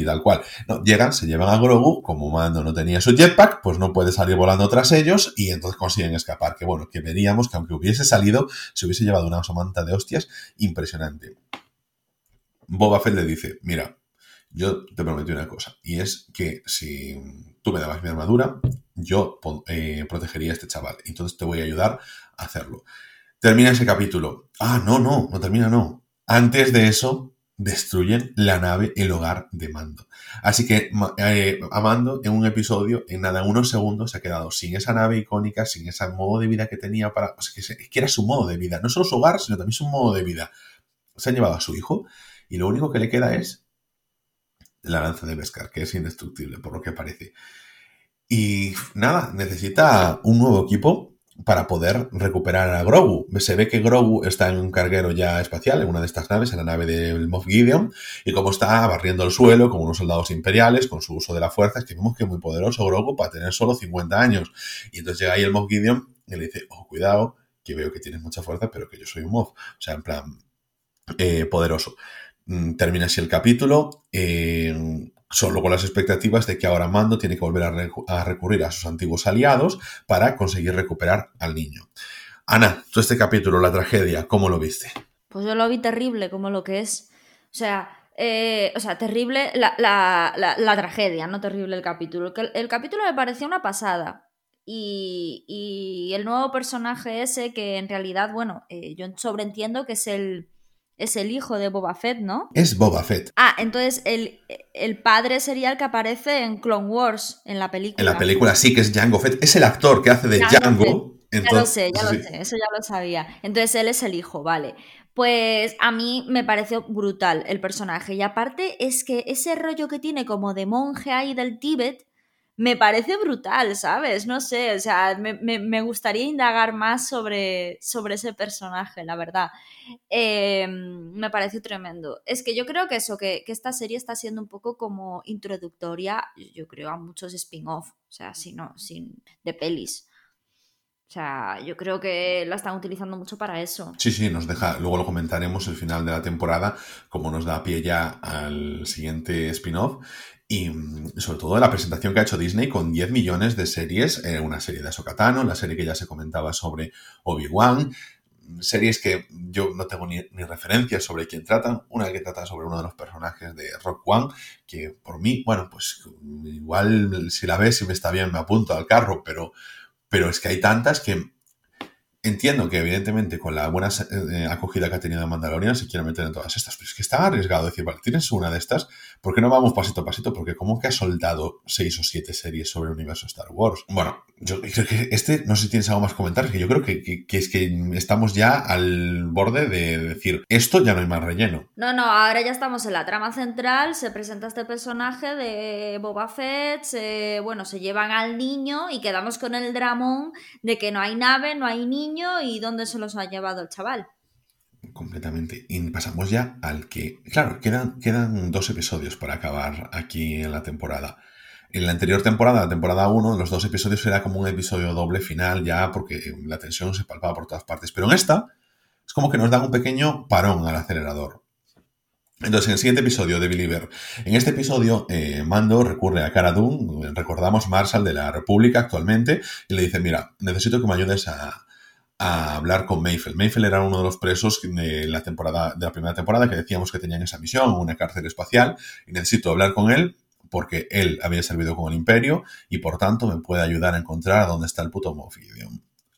y tal cual. No, llegan, se llevan a Grogu, como Mando no tenía su jetpack, pues no puede salir volando tras ellos y entonces consiguen escapar. Que bueno, que veríamos que aunque hubiese salido, se hubiese llevado una somanta de hostias impresionante. Boba Fett le dice, mira, yo te prometí una cosa, y es que si tú me dabas mi armadura, yo eh, protegería a este chaval, entonces te voy a ayudar a hacerlo. Termina ese capítulo. Ah, no, no, no termina, no. Antes de eso, destruyen la nave, el hogar de Mando. Así que eh, a Mando en un episodio, en nada, unos segundos, se ha quedado sin esa nave icónica, sin ese modo de vida que tenía para... O que, era su modo de vida, no solo su hogar, sino también su modo de vida. Se han llevado a su hijo y lo único que le queda es la lanza de Beskar, que es indestructible, por lo que parece. Y nada, necesita un nuevo equipo para poder recuperar a Grogu. Se ve que Grogu está en un carguero ya espacial, en una de estas naves, en la nave del Moff Gideon, y como está barriendo el suelo con unos soldados imperiales, con su uso de la fuerza, es que vemos que es muy poderoso Grogu para tener solo 50 años. Y entonces llega ahí el Moff Gideon y le dice, oh, cuidado, que veo que tienes mucha fuerza, pero que yo soy un Moff. O sea, en plan, eh, poderoso. Mm, termina así el capítulo. Eh, solo con las expectativas de que ahora Mando tiene que volver a, recurrir a sus antiguos aliados para conseguir recuperar al niño. Ana, tú este capítulo, la tragedia, ¿cómo lo viste? Pues yo lo vi terrible, como lo que es. O sea, eh, o sea, terrible la, tragedia, no terrible el capítulo. El, capítulo me pareció una pasada. Y, el nuevo personaje ese, que en realidad, bueno, eh, yo sobreentiendo que es el, es el hijo de Boba Fett, ¿no? Es Boba Fett. Ah, entonces el, padre sería el que aparece en Clone Wars, en la película. En la película sí, que es Jango Fett. Es el actor que hace de Jango. ya lo sé, ya lo sé, eso ya lo sabía. Entonces él es el hijo, vale. Pues a mí me pareció brutal el personaje. Y aparte es que ese rollo que tiene como de monje ahí del Tíbet, me parece brutal, ¿sabes? No sé, o sea, me, gustaría indagar más sobre, sobre, ese personaje, la verdad. Em, me pareció tremendo. Es que yo creo que eso, que, esta serie está siendo un poco como introductoria, yo creo, a muchos spin-off, o sea, si no, sin, de pelis. O sea, yo creo que la están utilizando mucho para eso. Sí, sí, nos deja, luego lo comentaremos el final de la temporada, como nos da pie ya al siguiente spin-off. Y mm, sobre todo la presentación que ha hecho Disney con 10 millones de series, eh, una serie de Ahsoka la serie que ya se comentaba sobre Obi-Wan, series que yo no tengo ni, referencias sobre quién tratan, una que trata sobre uno de los personajes de Rock One, que por mí, bueno, pues igual si la ves y me está bien me apunto al carro, pero, pero es que hay tantas que Entiendo que evidentemente con la buena eh, acogida que ha tenido Mandalorian se quiere meter en todas estas, pero es que está arriesgado decir, vale, tienes una de estas, ¿por qué no vamos pasito a pasito? Porque como que ha soldado seis o siete series sobre el universo Star Wars. Bueno, yo creo que este, no sé si tienes algo más que comentar, que yo creo que, es que estamos ya al borde de decir, esto ya no hay más relleno. No, no, ahora ya estamos en la trama central, se presenta este personaje de Boba Fett, bueno, se llevan al niño y quedamos con el dramón de que no hay nave, no hay niño y dónde se los ha llevado el chaval. Completamente. Y pasamos ya al que, claro, quedan, quedan dos episodios para acabar aquí en la temporada. En la anterior temporada, la temporada 1, los dos episodios era como un episodio doble final ya porque la tensión se palpaba por todas partes. Pero en esta es como que nos dan un pequeño parón al acelerador. Entonces, en el siguiente episodio de Believer, en este episodio, eh, Mando recurre a Cara Dune, recordamos Marshall de la República actualmente, y le dice, mira, necesito que me ayudes a, a hablar con Mayfield. Mayfield era uno de los presos de la, temporada, de la primera temporada que decíamos que tenían esa misión, una cárcel espacial, y necesito hablar con él porque él había servido con el imperio y por tanto me puede ayudar a encontrar dónde está el puto Moff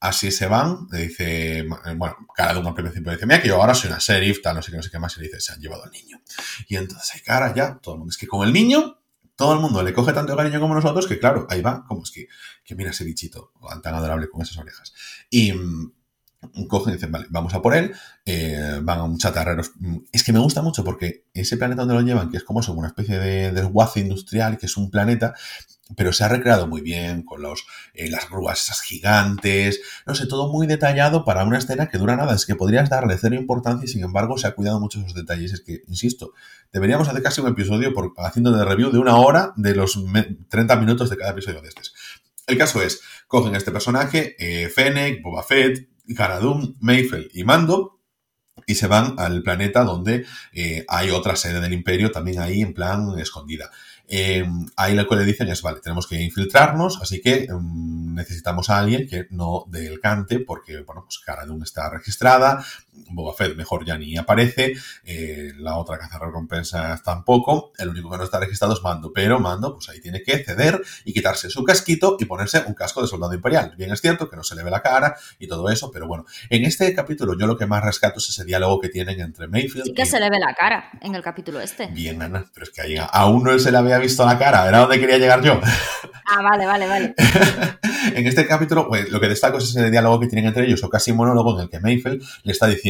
Así se van, le dice, bueno, cada uno al principio dice, mira que yo ahora soy una sheriff, tal, no sé qué, no sé qué más, y le dice, se han llevado al niño. Y entonces hay cara ya, todo el mundo, es que con el niño, todo el mundo le coge tanto cariño como nosotros que claro, ahí va, como es que, que mira ese bichito tan adorable con esas orejas. Y mm, cogen y dicen, vale, vamos a por él, eh, van a un chatarrero. Es que me gusta mucho porque ese planeta donde lo llevan, que es como una especie de desguace industrial, que es un planeta, pero se ha recreado muy bien con los, eh, las grúas esas gigantes, no sé, todo muy detallado para una escena que dura nada, es que podrías darle cero importancia y sin embargo se ha cuidado mucho esos detalles, es que, insisto, deberíamos hacer casi un episodio por, haciendo de review de una hora de los 30 minutos de cada episodio de estos. El caso es, cogen este personaje, eh, Fennec, Boba Fett, Garadum, Mayfield y Mando y se van al planeta donde eh, hay otra sede del imperio también ahí en plan escondida. Eh, ahí lo que le dicen es, vale, tenemos que infiltrarnos, así que mm, necesitamos a alguien que no dé el cante, porque, bueno, pues Cara Dune está registrada, Boba Fett mejor ya ni aparece, eh, la otra caza recompensas tampoco, el único que no está registrado es Mando, pero Mando, pues ahí tiene que ceder y quitarse su casquito y ponerse un casco de soldado imperial. Bien es cierto que no se le ve la cara y todo eso, pero bueno, en este capítulo yo lo que más rescato es ese diálogo que tienen entre Mayfield. Sí que se le ve la cara en el capítulo este. Bien, Ana, pero es que ahí aún no se le había visto la cara, era donde quería llegar yo. Ah, vale, vale, vale. en este capítulo, pues, lo que destaco es ese diálogo que tienen entre ellos, o casi monólogo en el que Mayfield le está diciendo.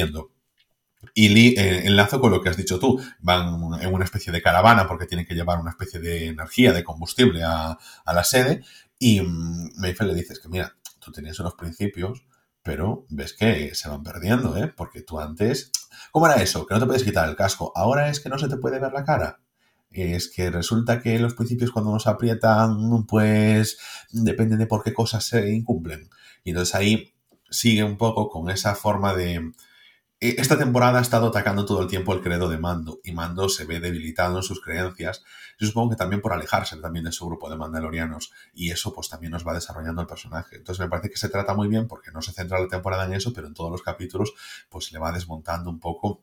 Y eh, enlazo con lo que has dicho tú. Van en una especie de caravana porque tienen que llevar una especie de energía, de combustible a, la sede. Y mm, Mayfield le dices que, mira, tú tenías unos principios, pero ves que se van perdiendo, ¿eh? Porque tú antes... ¿Cómo era eso? Que no te puedes quitar el casco. Ahora es que no se te puede ver la cara. Es que resulta que los principios cuando nos aprietan, pues depende de por qué cosas se incumplen. Y entonces ahí sigue un poco con esa forma de esta temporada ha estado atacando todo el tiempo el credo de Mando y Mando se ve debilitado en sus creencias. Yo supongo que también por alejarse también de su grupo de mandalorianos y eso pues también nos va desarrollando el personaje. Entonces me parece que se trata muy bien porque no se centra la temporada en eso, pero en todos los capítulos pues le va desmontando un poco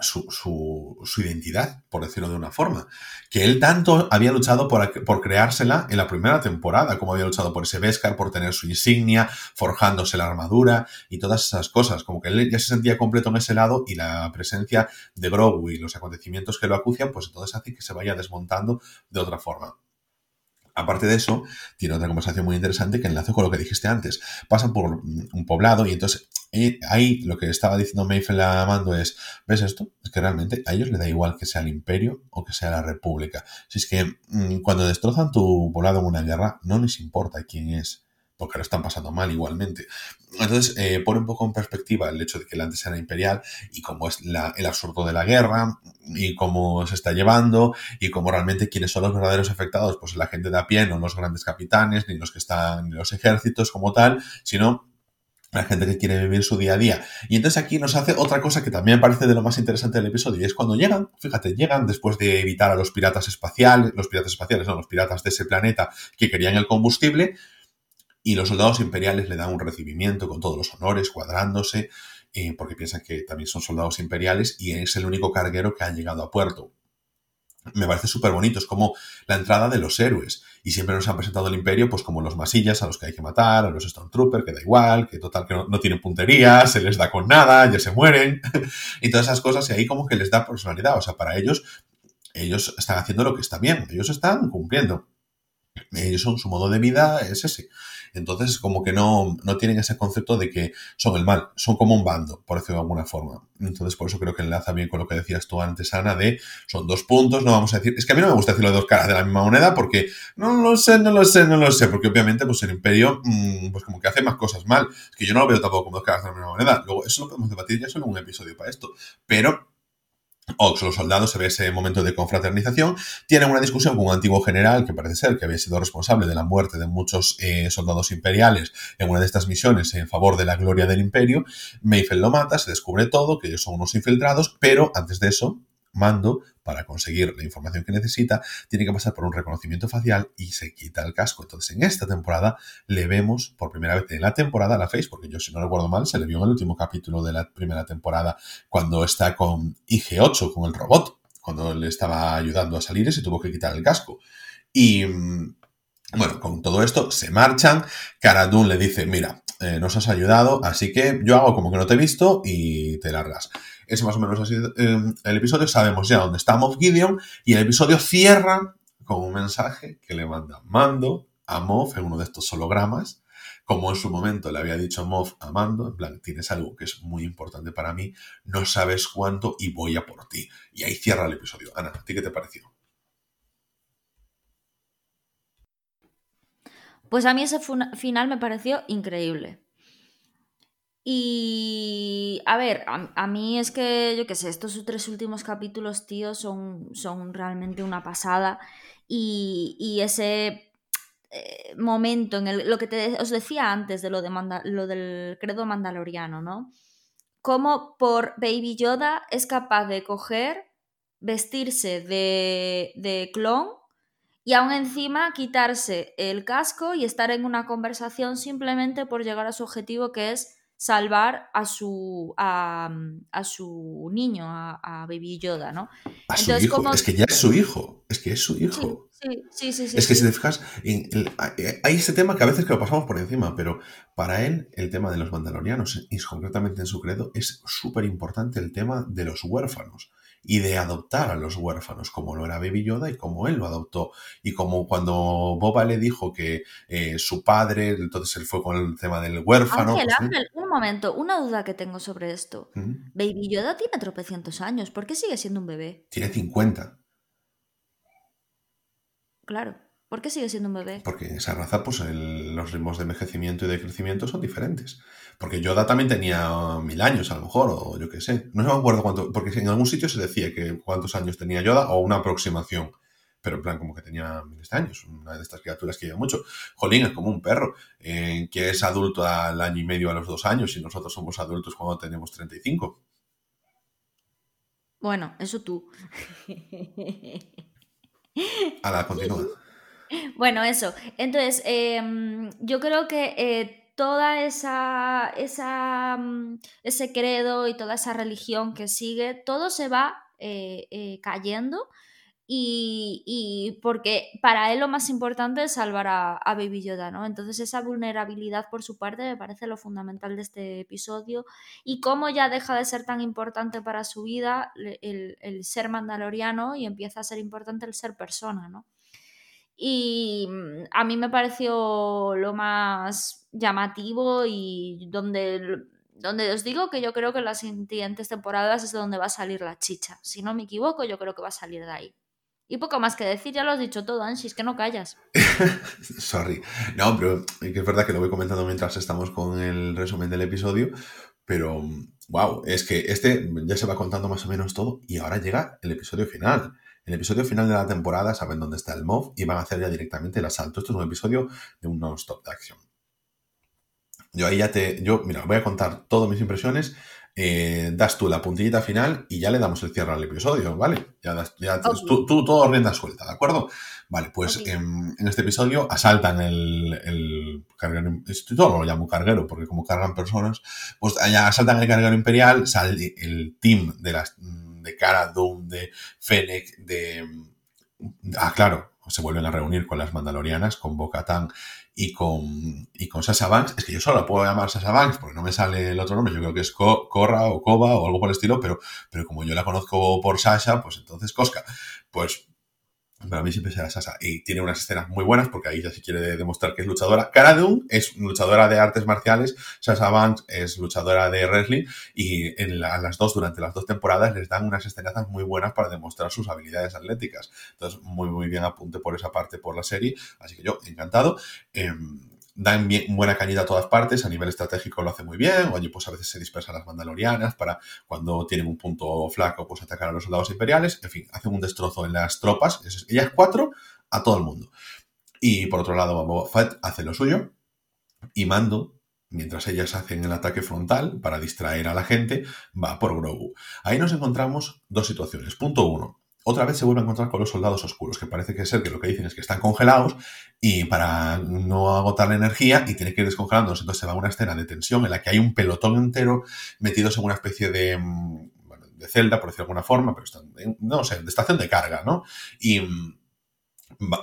su, su, identidad, por decirlo de una forma. Que él tanto había luchado por, por, creársela en la primera temporada, como había luchado por ese Beskar, por tener su insignia, forjándose la armadura y todas esas cosas. Como que él ya se sentía completo en ese lado y la presencia de Grogu y los acontecimientos que lo acucian, pues entonces hace que se vaya desmontando de otra forma. Aparte de eso, tiene otra conversación muy interesante que enlace con lo que dijiste antes. Pasan por un poblado y entonces ahí lo que estaba diciendo Mayfield a Mando es, ¿ves esto? Es que realmente a ellos les da igual que sea el imperio o que sea la república. Si es que mm, cuando destrozan tu poblado en una guerra, no les importa quién es porque lo están pasando mal igualmente. Entonces, eh, pone un poco en perspectiva el hecho de que el antes era imperial y cómo es el absurdo de la guerra y cómo se está llevando y cómo realmente quiénes son los verdaderos afectados, pues la gente de a pie, no los grandes capitanes, ni los que están en los ejércitos como tal, sino la gente que quiere vivir su día a día. Y entonces aquí nos hace otra cosa que también parece de lo más interesante del episodio, y es cuando llegan, fíjate, llegan después de evitar a los piratas espaciales, los piratas espaciales, no, los piratas de ese planeta que querían el combustible, y los soldados imperiales le dan un recibimiento con todos los honores, cuadrándose, eh, porque piensan que también son soldados imperiales y es el único carguero que ha llegado a puerto. Me parece súper bonito, es como la entrada de los héroes. Y siempre nos han presentado el imperio pues como los masillas a los que hay que matar, a los Stormtroopers, que da igual, que total que no, tienen puntería, se les da con nada, ya se mueren. y todas esas cosas, y ahí como que les da personalidad. O sea, para ellos, ellos están haciendo lo que está bien, ellos están cumpliendo. Ellos son, su modo de vida es ese. Entonces, como que no, no tienen ese concepto de que son el mal, son como un bando, por decirlo de alguna forma. Entonces, por eso creo que enlaza bien con lo que decías tú antes, Ana, de son dos puntos, no vamos a decir. Es que a mí no me gusta decirlo de dos caras de la misma moneda porque no lo sé, no lo sé, no lo sé, porque obviamente, pues el imperio, mm, pues como que hace más cosas mal. Es que yo no lo veo tampoco como dos caras de la misma moneda. Luego, eso lo podemos debatir ya solo un episodio para esto. Pero Ox, los soldados, se ve ese momento de confraternización, tienen una discusión con un antiguo general que parece ser que había sido responsable de la muerte de muchos eh, soldados imperiales en una de estas misiones en favor de la gloria del imperio. Mayfield lo mata, se descubre todo, que ellos son unos infiltrados, pero antes de eso, Mando, para conseguir la información que necesita, tiene que pasar por un reconocimiento facial y se quita el casco. Entonces, en esta temporada le vemos por primera vez en la temporada la Face, porque yo, si no recuerdo mal, se le vio en el último capítulo de la primera temporada cuando está con IG-8, con el robot, cuando le estaba ayudando a salir y se tuvo que quitar el casco. Y mm, bueno, con todo esto se marchan. Cara le dice: Mira, eh, nos has ayudado, así que yo hago como que no te he visto y te largas. Es más o menos así em, el episodio. Sabemos ya dónde está Moff Gideon y el episodio cierra con un mensaje que le manda Mando a Moff en uno de estos hologramas. Como en su momento le había dicho Moff a Mando, en plan, tienes algo que es muy importante para mí, no sabes cuánto y voy a por ti. Y ahí cierra el episodio. Ana, ¿a ti qué te pareció? Pues a mí ese final me pareció increíble. Y a ver, a, mí es que, yo qué sé, estos tres últimos capítulos, tío, son, son realmente una pasada. Y, ese eh, momento en el, lo que os decía antes de lo, de lo del credo mandaloriano, ¿no? Cómo por Baby Yoda es capaz de coger, vestirse de, de clon y aún encima quitarse el casco y estar en una conversación simplemente por llegar a su objetivo que es salvar a su, a, su niño, a, Baby Yoda, ¿no? A su hijo, es que ya es su hijo, es que es su hijo. Sí, sí, sí. es que si te fijas, hay ese tema que a veces que lo pasamos por encima, pero para él el tema de los mandalorianos, y concretamente en su credo, es súper importante el tema de los huérfanos y de adoptar a los huérfanos, como lo era Baby Yoda y como él lo adoptó. Y como cuando Boba le dijo que eh, su padre, entonces él fue con el tema del huérfano. Ángel, pues Ángel, un momento, una duda que tengo sobre esto. Baby Yoda tiene tropecientos años, ¿por qué sigue siendo un bebé? Tiene 50. Claro. ¿Por qué sigue siendo un bebé? Porque esa raza, pues los ritmos de envejecimiento y de crecimiento son diferentes. Porque Yoda también tenía mil años, a lo mejor, o yo qué sé. No me acuerdo cuánto, porque en algún sitio se decía que cuántos años tenía Yoda o una aproximación. Pero en plan, como que tenía miles de años, una de estas criaturas que lleva mucho. Jolín es como un perro, eh, que es adulto al año y medio, a los dos años, y nosotros somos adultos cuando tenemos 35. Bueno, eso tú. A la continúa. Bueno, eso. Entonces, em, yo creo que eh, toda esa, mm, ese credo y toda esa religión que sigue, todo se va eh, eh, cayendo y, porque para él lo más importante es salvar a, a, Baby Yoda, ¿no? Entonces esa vulnerabilidad por su parte me parece lo fundamental de este episodio y cómo ya deja de ser tan importante para su vida el, el ser mandaloriano y empieza a ser importante el ser persona, ¿no? Y mm, a mí me pareció lo más llamativo y donde, donde os digo que yo creo que en las siguientes temporadas es donde va a salir la chicha. Si no me equivoco, yo creo que va a salir de ahí. Y poco más que decir, ya lo has dicho todo, Ansi, es que no callas. Sorry. No, pero es verdad que lo voy comentando mientras estamos con el resumen del episodio, pero wow, es que este ya se va contando más o menos todo y ahora llega el episodio final. El episodio final de la temporada saben dónde está el MOV y van a hacer ya directamente el asalto. Esto es un episodio de un non-stop de acción. Yo ahí ya te. Yo, mira, voy a contar todas mis impresiones. Eh, das tú la puntillita final y ya le damos el cierre al episodio, ¿vale? Ya, das, ya tú, tú, todo rienda suelta, ¿de acuerdo? Vale, pues en, este episodio asaltan el, el carguero. Todo lo llamo carguero porque como cargan personas, pues ya asaltan el carguero imperial, sale el team de las de Cara Dune, de Fennec, de... Ah, claro, se vuelven a reunir con las Mandalorianas, con Bo-Katan y con, y con Sasha Banks. Es que yo solo puedo llamar Sasha Banks porque no me sale el otro nombre. Yo creo que es Corra o Koba o algo por el estilo, pero, pero como yo la conozco por Sasha, pues entonces Cosca. Pues para mí siempre será Sasa. Y tiene unas escenas muy buenas porque ahí ya se quiere demostrar que es luchadora. Cara Dune es luchadora de artes marciales. Sasha Banks es luchadora de wrestling. Y en las dos, durante las dos temporadas, les dan unas escenas muy buenas para demostrar sus habilidades atléticas. Entonces, muy, muy bien apunte por esa parte por la serie. Así que yo, encantado. Em, dan buena cañita a todas partes, a nivel estratégico lo hace muy bien, oye, pues a veces se dispersan las mandalorianas para cuando tienen un punto flaco, pues atacar a los soldados imperiales, en fin, hacen un destrozo en las tropas, ellas cuatro, a todo el mundo. Y por otro lado, Boba Fett hace lo suyo, y Mando, mientras ellas hacen el ataque frontal para distraer a la gente, va por Grogu. Ahí nos encontramos dos situaciones. Punto uno, otra vez se vuelve a encontrar con los soldados oscuros, que parece que ser que lo que dicen es que están congelados y para no agotar la energía y tiene que ir descongelándolos. Entonces se va a una escena de tensión en la que hay un pelotón entero metidos en una especie de, mm, de celda, por decirlo de alguna forma, pero están, no sé, de estación de carga, ¿no? Y mm,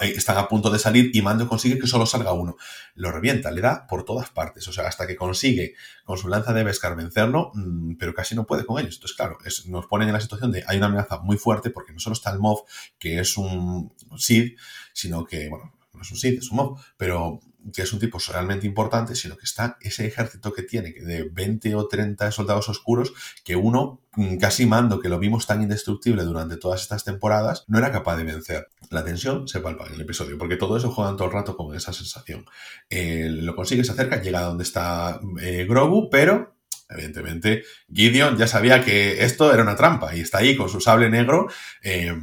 eh, están a punto de salir y Mando consigue que solo salga uno. Lo revienta, le da por todas partes. O sea, hasta que consigue con su lanza de Beskar vencerlo, mm, pero casi no puede con ellos. Entonces, claro, nos ponen en la situación de hay una amenaza muy fuerte porque no solo está el MOV, que es un Sid, sino que, bueno, no es un Sid, es un MOV, pero que es un tipo realmente importante, sino que está ese ejército que tiene, de 20 o 30 soldados oscuros, que uno, mm, casi mando, que lo vimos tan indestructible durante todas estas temporadas, no era capaz de vencer. La tensión se palpa en el episodio, porque todo eso juegan todo el rato con esa sensación. Eh, lo consigue, se acerca, llega a donde está eh, Grogu, pero evidentemente Gideon ya sabía que esto era una trampa y está ahí con su sable negro eh,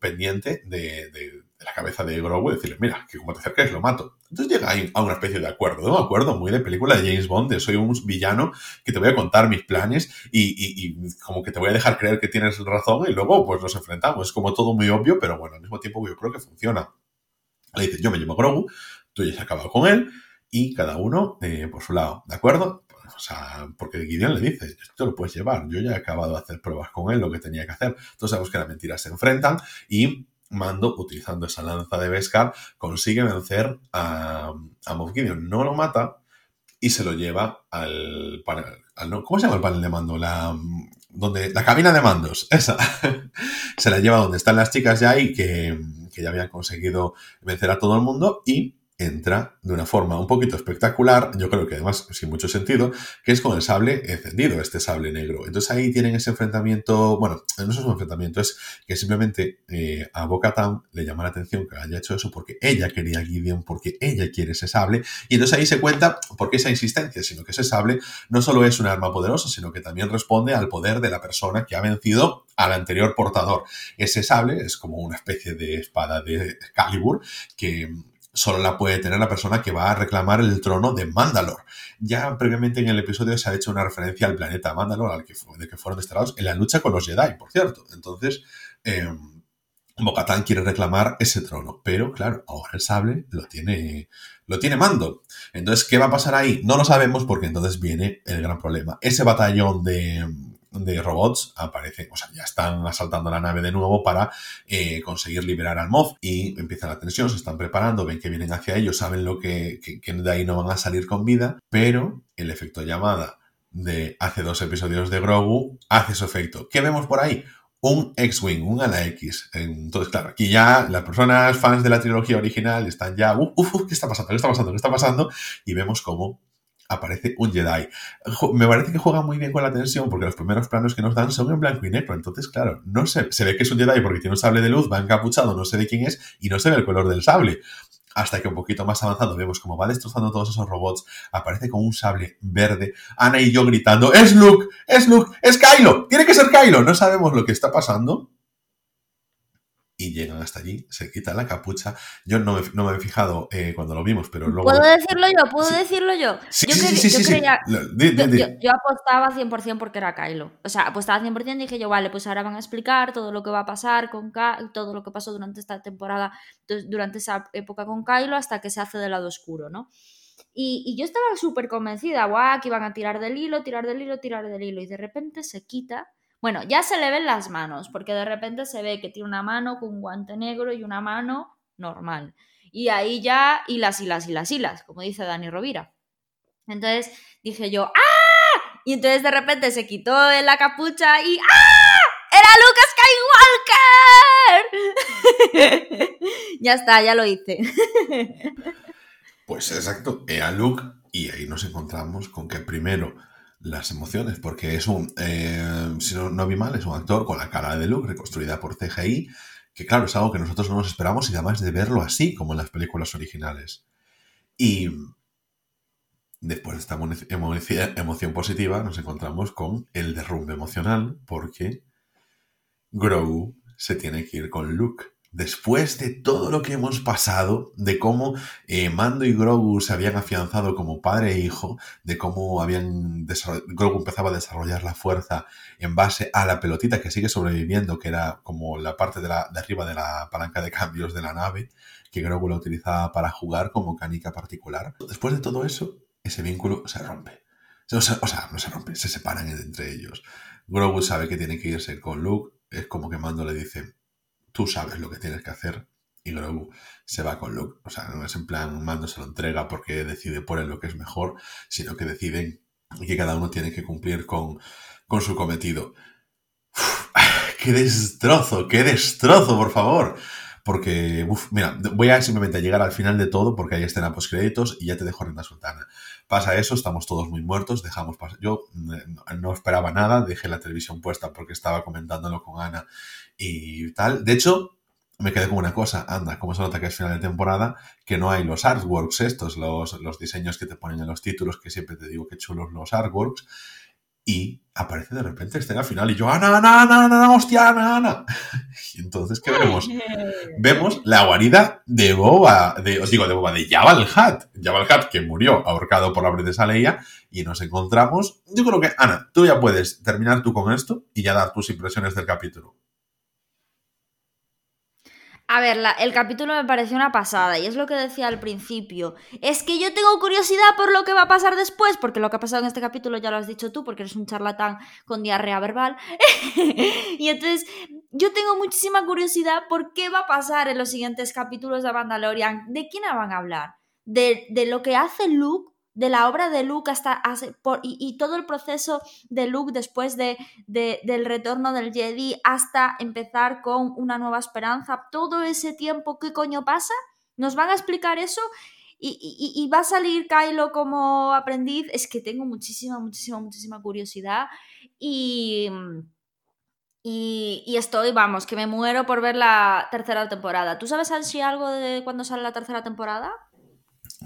pendiente de la cabeza de Grogu y decirle, mira, que como te acerques lo mato. Entonces llega a una especie de acuerdo, de un acuerdo muy de película de James Bond, de soy un villano que te voy a contar mis planes y, como que te voy a dejar creer que tienes razón y luego pues nos enfrentamos. Es como todo muy obvio, pero bueno, al mismo tiempo yo creo que funciona. Le dice, yo me llamo Grogu, tú ya has acabado con él y cada uno eh, por su lado, ¿de acuerdo? O sea, porque Gideon le dice, esto lo puedes llevar, yo ya he acabado de hacer pruebas con él, lo que tenía que hacer. Entonces sabemos que las mentiras se enfrentan y Mando, utilizando esa lanza de Beskar, consigue vencer a, a. No lo mata y se lo lleva al, ¿Cómo se llama el panel de mando? La, donde, la cabina de mandos. Esa. se la lleva donde están las chicas ya y que, que ya habían conseguido vencer a todo el mundo y entra de una forma un poquito espectacular, yo creo que además sin mucho sentido, que es con el sable encendido, este sable negro. Entonces ahí tienen ese enfrentamiento, bueno, no es un enfrentamiento, es que simplemente eh, a Boca le llama la atención que haya hecho eso porque ella quería a Gideon, porque ella quiere ese sable, y entonces ahí se cuenta por qué esa insistencia, sino que ese sable no solo es un arma poderosa, sino que también responde al poder de la persona que ha vencido al anterior portador. Ese sable es como una especie de espada de Calibur que solo la puede tener la persona que va a reclamar el trono de Mandalor. Ya previamente en el episodio se ha hecho una referencia al planeta Mandalor, al que, de que fueron desterrados, en la lucha con los Jedi, por cierto. Entonces, eh, Bocatán quiere reclamar ese trono, pero claro, ahora el sable lo tiene, lo tiene Mando. Entonces, ¿qué va a pasar ahí? No lo sabemos porque entonces viene el gran problema. Ese batallón de, de robots aparecen, o sea, ya están asaltando la nave de nuevo para eh, conseguir liberar al Moff y empieza la tensión, se están preparando, ven que vienen hacia ellos, saben lo que, de ahí no van a salir con vida, pero el efecto llamada de hace dos episodios de Grogu hace su efecto. ¿Qué vemos por ahí? un X-Wing, un ala X. Entonces, claro, aquí ya las personas fans de la trilogía original están ya, uff, uf, ¿qué está pasando? ¿Qué está pasando? ¿Qué está pasando? Y vemos cómo aparece un Jedi. Me parece que juega muy bien con la tensión porque los primeros planos que nos dan son en blanco y negro. Entonces, claro, no se, se ve que es un Jedi porque tiene un sable de luz, va encapuchado, no sé de quién es y no se ve el color del sable. Hasta que un poquito más avanzado vemos cómo va destrozando todos esos robots, aparece con un sable verde, Ana y yo gritando, ¡Es Luke! ¡Es Luke! ¡Es Kylo! ¡Tiene que ser Kylo! No sabemos lo que está pasando, y llegan hasta allí, se quita la capucha. Yo no me, no me he fijado eh, cuando lo vimos, pero luego... ¿Puedo decirlo yo? ¿Puedo decirlo yo? Sí, yo, sí, sí, yo, creía, yo, apostaba 100% porque era Kylo. O sea, apostaba 100% y dije yo, vale, pues ahora van a explicar todo lo que va a pasar con Kylo, todo lo que pasó durante esta temporada, durante esa época con Kylo, hasta que se hace del lado oscuro, ¿no? Y, y yo estaba súper convencida, guau, que iban a tirar del hilo, tirar del hilo, tirar del hilo, y de repente se quita bueno, ya se le ven las manos, porque de repente se ve que tiene una mano con un guante negro y una mano normal. Y ahí ya hilas, hilas, hilas, hilas, como dice Dani Rovira. Entonces dije yo, ¡ah! Y entonces de repente se quitó la capucha y ¡ah! ¡Era Luke Skywalker! ya está, ya lo hice. pues exacto, era Luke y ahí nos encontramos con que primero las emociones, porque es un, eh, si no, no vi mal, es un actor con la cara de Luke reconstruida por CGI, que claro, es algo que nosotros no nos esperamos y además de verlo así, como en las películas originales. Y después de esta emoción positiva, nos encontramos con el derrumbe emocional, porque Grogu se tiene que ir con Luke después de todo lo que hemos pasado, de cómo eh, Mando y Grogu se habían afianzado como padre e hijo, de cómo habían Grogu empezaba a desarrollar la fuerza en base a la pelotita que sigue sobreviviendo, que era como la parte de, la, de arriba de la palanca de cambios de la nave, que Grogu la utilizaba para jugar como canica particular. Después de todo eso, ese vínculo se rompe. O sea, o sea, no se rompe, se separan entre ellos. Grogu sabe que tiene que irse con Luke, es como que Mando le dice, tú sabes lo que tienes que hacer y Grogu se va con Luke. O sea, no es en plan Mando se lo entrega porque decide por él lo que es mejor, sino que deciden que cada uno tiene que cumplir con, con su cometido. ¡Qué destrozo! ¡Qué destrozo, por favor! Porque, uf, mira, voy a simplemente llegar al final de todo porque hay escena post créditos y ya te dejo renta sultana. Pasa eso, estamos todos muy muertos, dejamos pasar. Yo eh, no esperaba nada, dejé la televisión puesta porque estaba comentándolo con Ana y tal. De hecho, me quedé con una cosa, anda, como se nota que es final de temporada, que no hay los artworks estos, los, los diseños que te ponen en los títulos, que siempre te digo que chulos los artworks, y aparece de repente escena final y yo, Ana, Ana, Ana, Ana, hostia, Ana, Ana. Y entonces, ¿qué vemos? vemos la guarida de Boba, de, os digo, de Boba, de Jabal Hat. Jabal Hat, que murió ahorcado por la princesa Leia, y nos encontramos. Yo creo que, Ana, tú ya puedes terminar tú con esto y ya dar tus impresiones del capítulo. A ver, el capítulo me pareció una pasada y es lo que decía al principio. Es que yo tengo curiosidad por lo que va a pasar después, porque lo que ha pasado en este capítulo ya lo has dicho tú, porque eres un charlatán con diarrea verbal. y entonces yo tengo muchísima curiosidad por qué va a pasar en los siguientes capítulos de Mandalorian. ¿De quién van a hablar? De, de lo que hace Luke de la obra de Luke hasta por, y, todo el proceso de Luke después de, del retorno del Jedi hasta empezar con una nueva esperanza, todo ese tiempo, ¿qué coño pasa? ¿Nos van a explicar eso? y, va a salir Kylo como aprendiz. Es que tengo muchísima, muchísima, muchísima curiosidad y, y, estoy, vamos, que me muero por ver la tercera temporada. ¿Tú sabes si algo de cuándo sale la tercera temporada?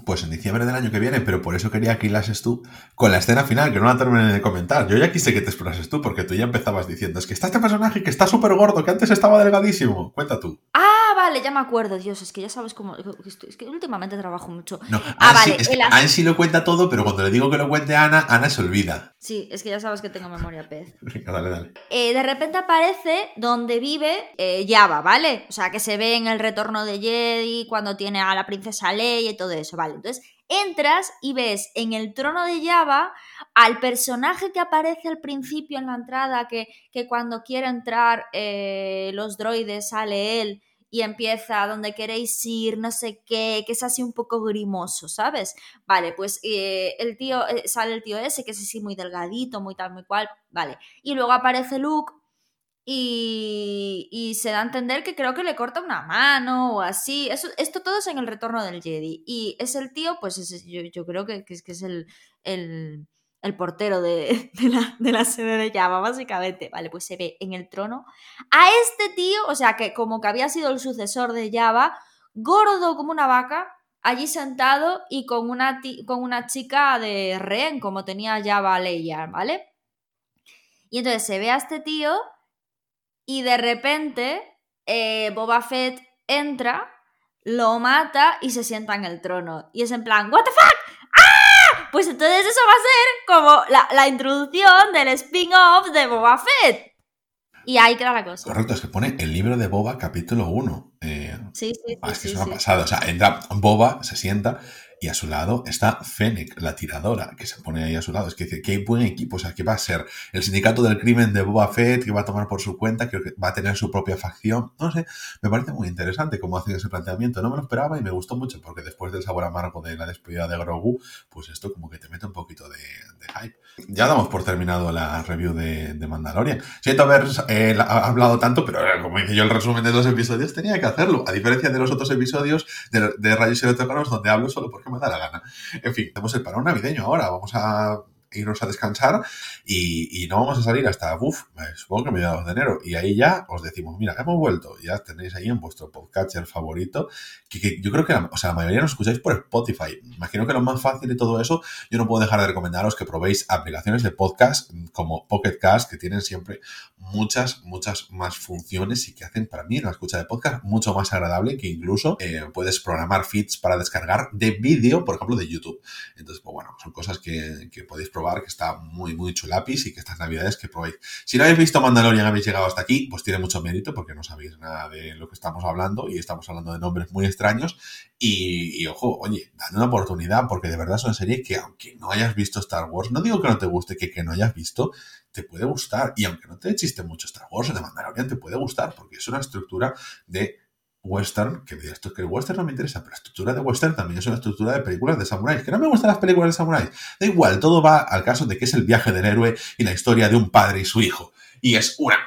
Pues en diciembre del año que viene, pero por eso quería que hilases tú con la escena final, que no la terminé de comentar. Yo ya quise que te explorases tú, porque tú ya empezabas diciendo, es que está este personaje que está súper gordo, que antes estaba delgadísimo. Cuenta tú. Ah, vale, ya me acuerdo, Dios, es que ya sabes cómo... Es que últimamente trabajo mucho. No, ah, vale. Sí, lo cuenta todo, pero cuando le digo que lo cuente a Ana, Ana se olvida. Sí, es que ya sabes que tengo memoria pez. dale, dale. Eh, de repente aparece donde vive eh, Java, ¿vale? O sea, que se ve en el retorno de Jedi, cuando tiene a la princesa Leia y todo eso, ¿vale? Entonces entras y ves en el trono de Java al personaje que aparece al principio en la entrada, que, que cuando quiere entrar eh, los droides sale él y empieza donde queréis ir, no sé qué, que es así un poco grimoso, ¿sabes? Vale, pues eh, el tío, eh, sale el tío ese, que es así muy delgadito, muy tal, muy cual, vale. Y luego aparece Luke y, se da a entender que creo que le corta una mano o así. Eso, esto todo es en el retorno del Jedi. Y es el tío, pues yo, creo que, que, es, que es el, el, portero de, la, de, la, sede de Java, básicamente. Vale, pues se ve en el trono a este tío, o sea, que como que había sido el sucesor de Java, gordo como una vaca, allí sentado y con una, con una chica de rehén, como tenía Java Leia, ¿vale? Y entonces se ve a este tío y de repente eh, Boba Fett entra, lo mata y se sienta en el trono. Y es en plan, ¿What the fuck? Pues entonces eso va a ser como la, la introducción del spin-off de Boba Fett. Y ahí queda la cosa. Correcto, es que pone el libro de Boba capítulo 1. Eh, sí, sí, ah, es que eso ha pasado. O sea, entra Boba, se sienta y a su lado está Fennec, la tiradora, que se pone ahí a su lado. Es que dice, qué buen equipo, o sea, que va a ser el sindicato del crimen de Boba Fett, que va a tomar por su cuenta, que va a tener su propia facción. No sé, me parece muy interesante cómo hacen ese planteamiento. No me lo esperaba y me gustó mucho, porque después del sabor amargo de la despedida de Grogu, pues esto como que te mete un poquito de, hype. Ya damos por terminado la review de, Mandalorian. Siento haber eh, hablado tanto, pero eh, como hice yo el resumen de los episodios, tenía que hacerlo. A diferencia de los otros episodios de, de Rayos y Electrocanos, donde hablo solo porque me da la gana. En fin, tenemos el parón navideño ahora. Vamos a irnos a descansar y, no vamos a salir hasta, uff, supongo que mediados de enero. Y ahí ya os decimos, mira, hemos vuelto. Ya tenéis ahí en vuestro podcatcher favorito, que, yo creo que la, o sea, la mayoría nos escucháis por Spotify. Imagino que lo más fácil de todo eso, yo no puedo dejar de recomendaros que probéis aplicaciones de podcast como Pocket Cast, que tienen siempre muchas, muchas más funciones y que hacen para mí la escucha de podcast mucho más agradable que incluso eh, puedes programar feeds para descargar de vídeo, por ejemplo, de YouTube. Entonces, pues bueno, son cosas que, que podéis que está muy, muy chulapis y que estas navidades que probéis. Si no habéis visto Mandalorian, habéis llegado hasta aquí, pues tiene mucho mérito porque no sabéis nada de lo que estamos hablando y estamos hablando de nombres muy extraños. Y, ojo, oye, dad una oportunidad porque de verdad son series que aunque no hayas visto Star Wars, no digo que no te guste, que, que no hayas visto, te puede gustar. Y aunque no te chiste mucho Star Wars, de Mandalorian te puede gustar porque es una estructura de western, que esto que el western no me interesa, pero la estructura de western también es una estructura de películas de samuráis, que no me gustan las películas de samuráis. Da igual, todo va al caso de que es el viaje del héroe y la historia de un padre y su hijo. Y es una...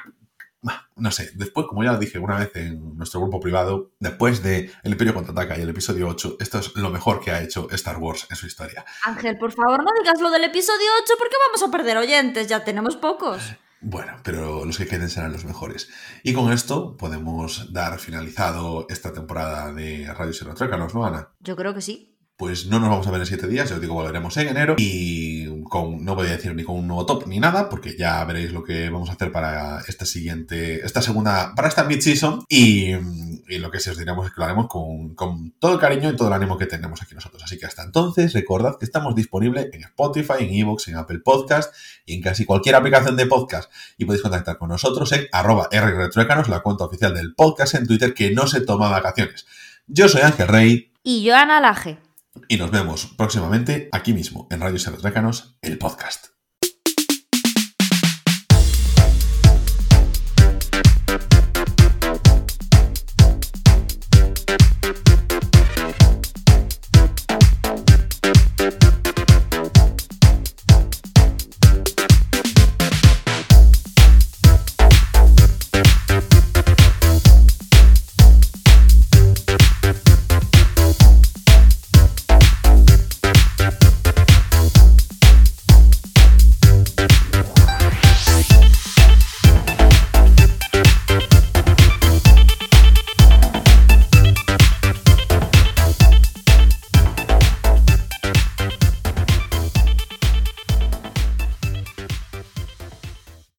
No sé, después, como ya lo dije una vez en nuestro grupo privado, después de El Imperio Contraataca y el episodio 8, esto es lo mejor que ha hecho Star Wars en su historia. Ángel, por favor, no digas lo del episodio 8 porque vamos a perder oyentes, ya tenemos pocos. Bueno, pero los que queden serán los mejores. Y con esto podemos dar finalizado esta temporada de Radio Sierra ¿no, Ana? Yo creo que sí pues no nos vamos a ver en siete días, yo os digo, volveremos en enero y no voy a decir ni con un nuevo top ni nada, porque ya veréis lo que vamos a hacer para esta siguiente, esta segunda, para esta mid-season y, lo que sí os diremos es que lo haremos con, todo el cariño y todo el ánimo que tenemos aquí nosotros. Así que hasta entonces, recordad que estamos disponibles en Spotify, en Evox, en Apple Podcast y en casi cualquier aplicación de podcast y podéis contactar con nosotros en arroba rretruécanos, la cuenta oficial del podcast en Twitter que no se toma vacaciones. Yo soy Ángel Rey. Y yo Ana Laje. Y nos vemos próximamente aquí mismo en Radio Serratrácanos, el podcast.